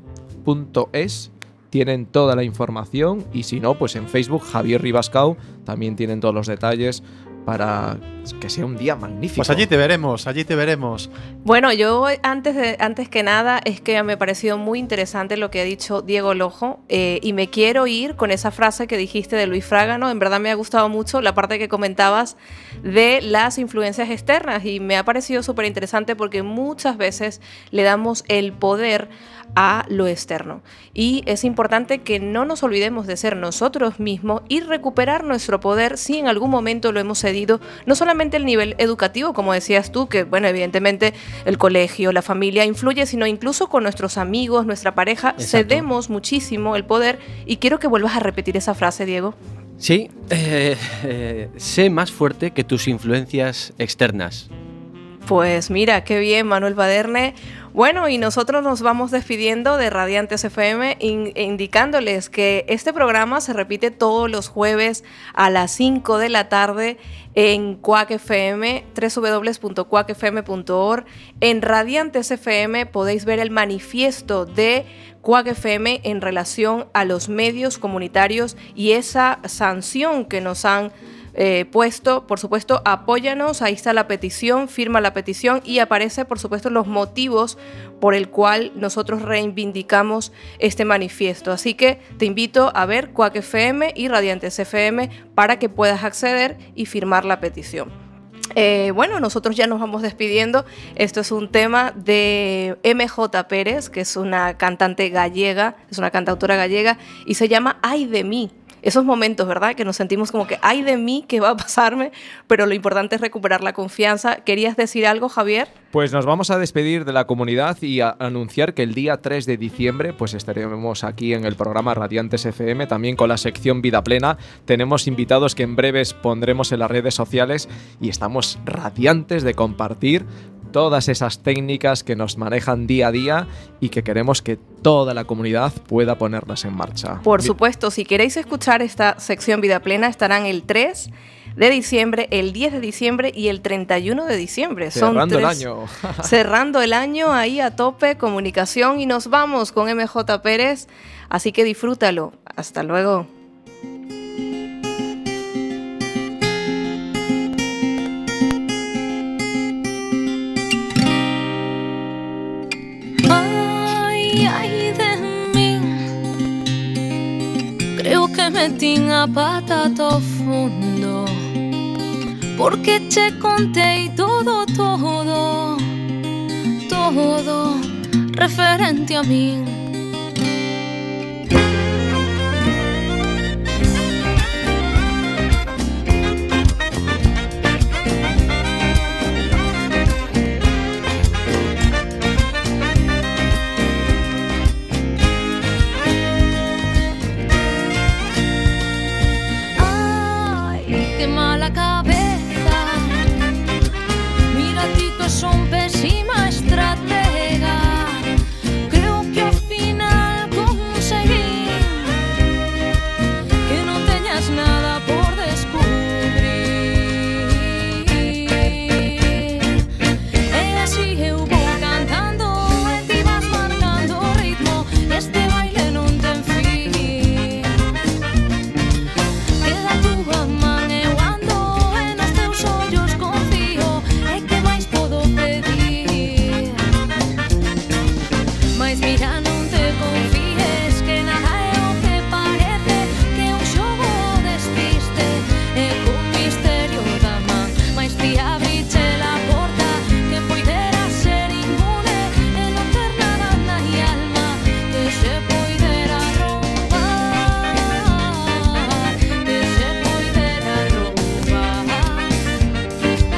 [SPEAKER 3] www.ponteapunto.es tienen toda la información y si no, pues en Facebook Javier Ribascau también tienen todos los detalles para que sea un día magnífico.
[SPEAKER 2] Pues allí te veremos, allí te veremos.
[SPEAKER 1] Bueno, yo antes, de, antes que nada es que me ha parecido muy interesante lo que ha dicho Diego Lojo eh, y me quiero ir con esa frase que dijiste de Luis Fraga, ¿no? En verdad me ha gustado mucho la parte que comentabas de las influencias externas y me ha parecido súper interesante porque muchas veces le damos el poder a lo externo. Y es importante que no nos olvidemos de ser nosotros mismos y recuperar nuestro poder si en algún momento lo hemos cedido, no solamente el nivel educativo, como decías tú, que bueno, evidentemente el colegio, la familia influye, sino incluso con nuestros amigos, nuestra pareja,
[SPEAKER 4] Exacto.
[SPEAKER 1] cedemos muchísimo el poder y quiero que vuelvas a repetir esa frase, Diego.
[SPEAKER 4] Sí, eh, eh, sé más fuerte que tus influencias externas.
[SPEAKER 1] Pues mira, qué bien, Manuel Baderne. Bueno, y nosotros nos vamos despidiendo de Radiantes FM, in- indicándoles que este programa se repite todos los jueves a las 5 de la tarde en Quack FM, www.quackfm.org. En Radiantes FM podéis ver el manifiesto de Quack FM en relación a los medios comunitarios y esa sanción que nos han eh, puesto, por supuesto, apóyanos, ahí está la petición, firma la petición y aparece, por supuesto, los motivos por el cual nosotros reivindicamos este manifiesto. Así que te invito a ver Quack FM y Radiantes FM para que puedas acceder y firmar la petición. Eh, bueno, nosotros ya nos vamos despidiendo. Esto es un tema de MJ Pérez, que es una cantante gallega, es una cantautora gallega, y se llama Ay de mí. Esos momentos, ¿verdad? Que nos sentimos como que, ay de mí, ¿qué va a pasarme? Pero lo importante es recuperar la confianza. ¿Querías decir algo, Javier?
[SPEAKER 3] Pues nos vamos a despedir de la comunidad y a anunciar que el día 3 de diciembre pues estaremos aquí en el programa Radiantes FM, también con la sección Vida Plena. Tenemos invitados que en breves pondremos en las redes sociales y estamos radiantes de compartir todas esas técnicas que nos manejan día a día y que queremos que toda la comunidad pueda ponerlas en marcha.
[SPEAKER 1] Por supuesto, si queréis escuchar esta sección Vida Plena, estarán el 3 de diciembre, el 10 de diciembre y el 31 de diciembre.
[SPEAKER 3] Cerrando el
[SPEAKER 1] tres-
[SPEAKER 3] año.
[SPEAKER 1] cerrando el año ahí a tope, comunicación y nos vamos con MJ Pérez. Así que disfrútalo. Hasta luego.
[SPEAKER 11] Metín a pata to fundo Porque che contei todo, todo Todo referente a min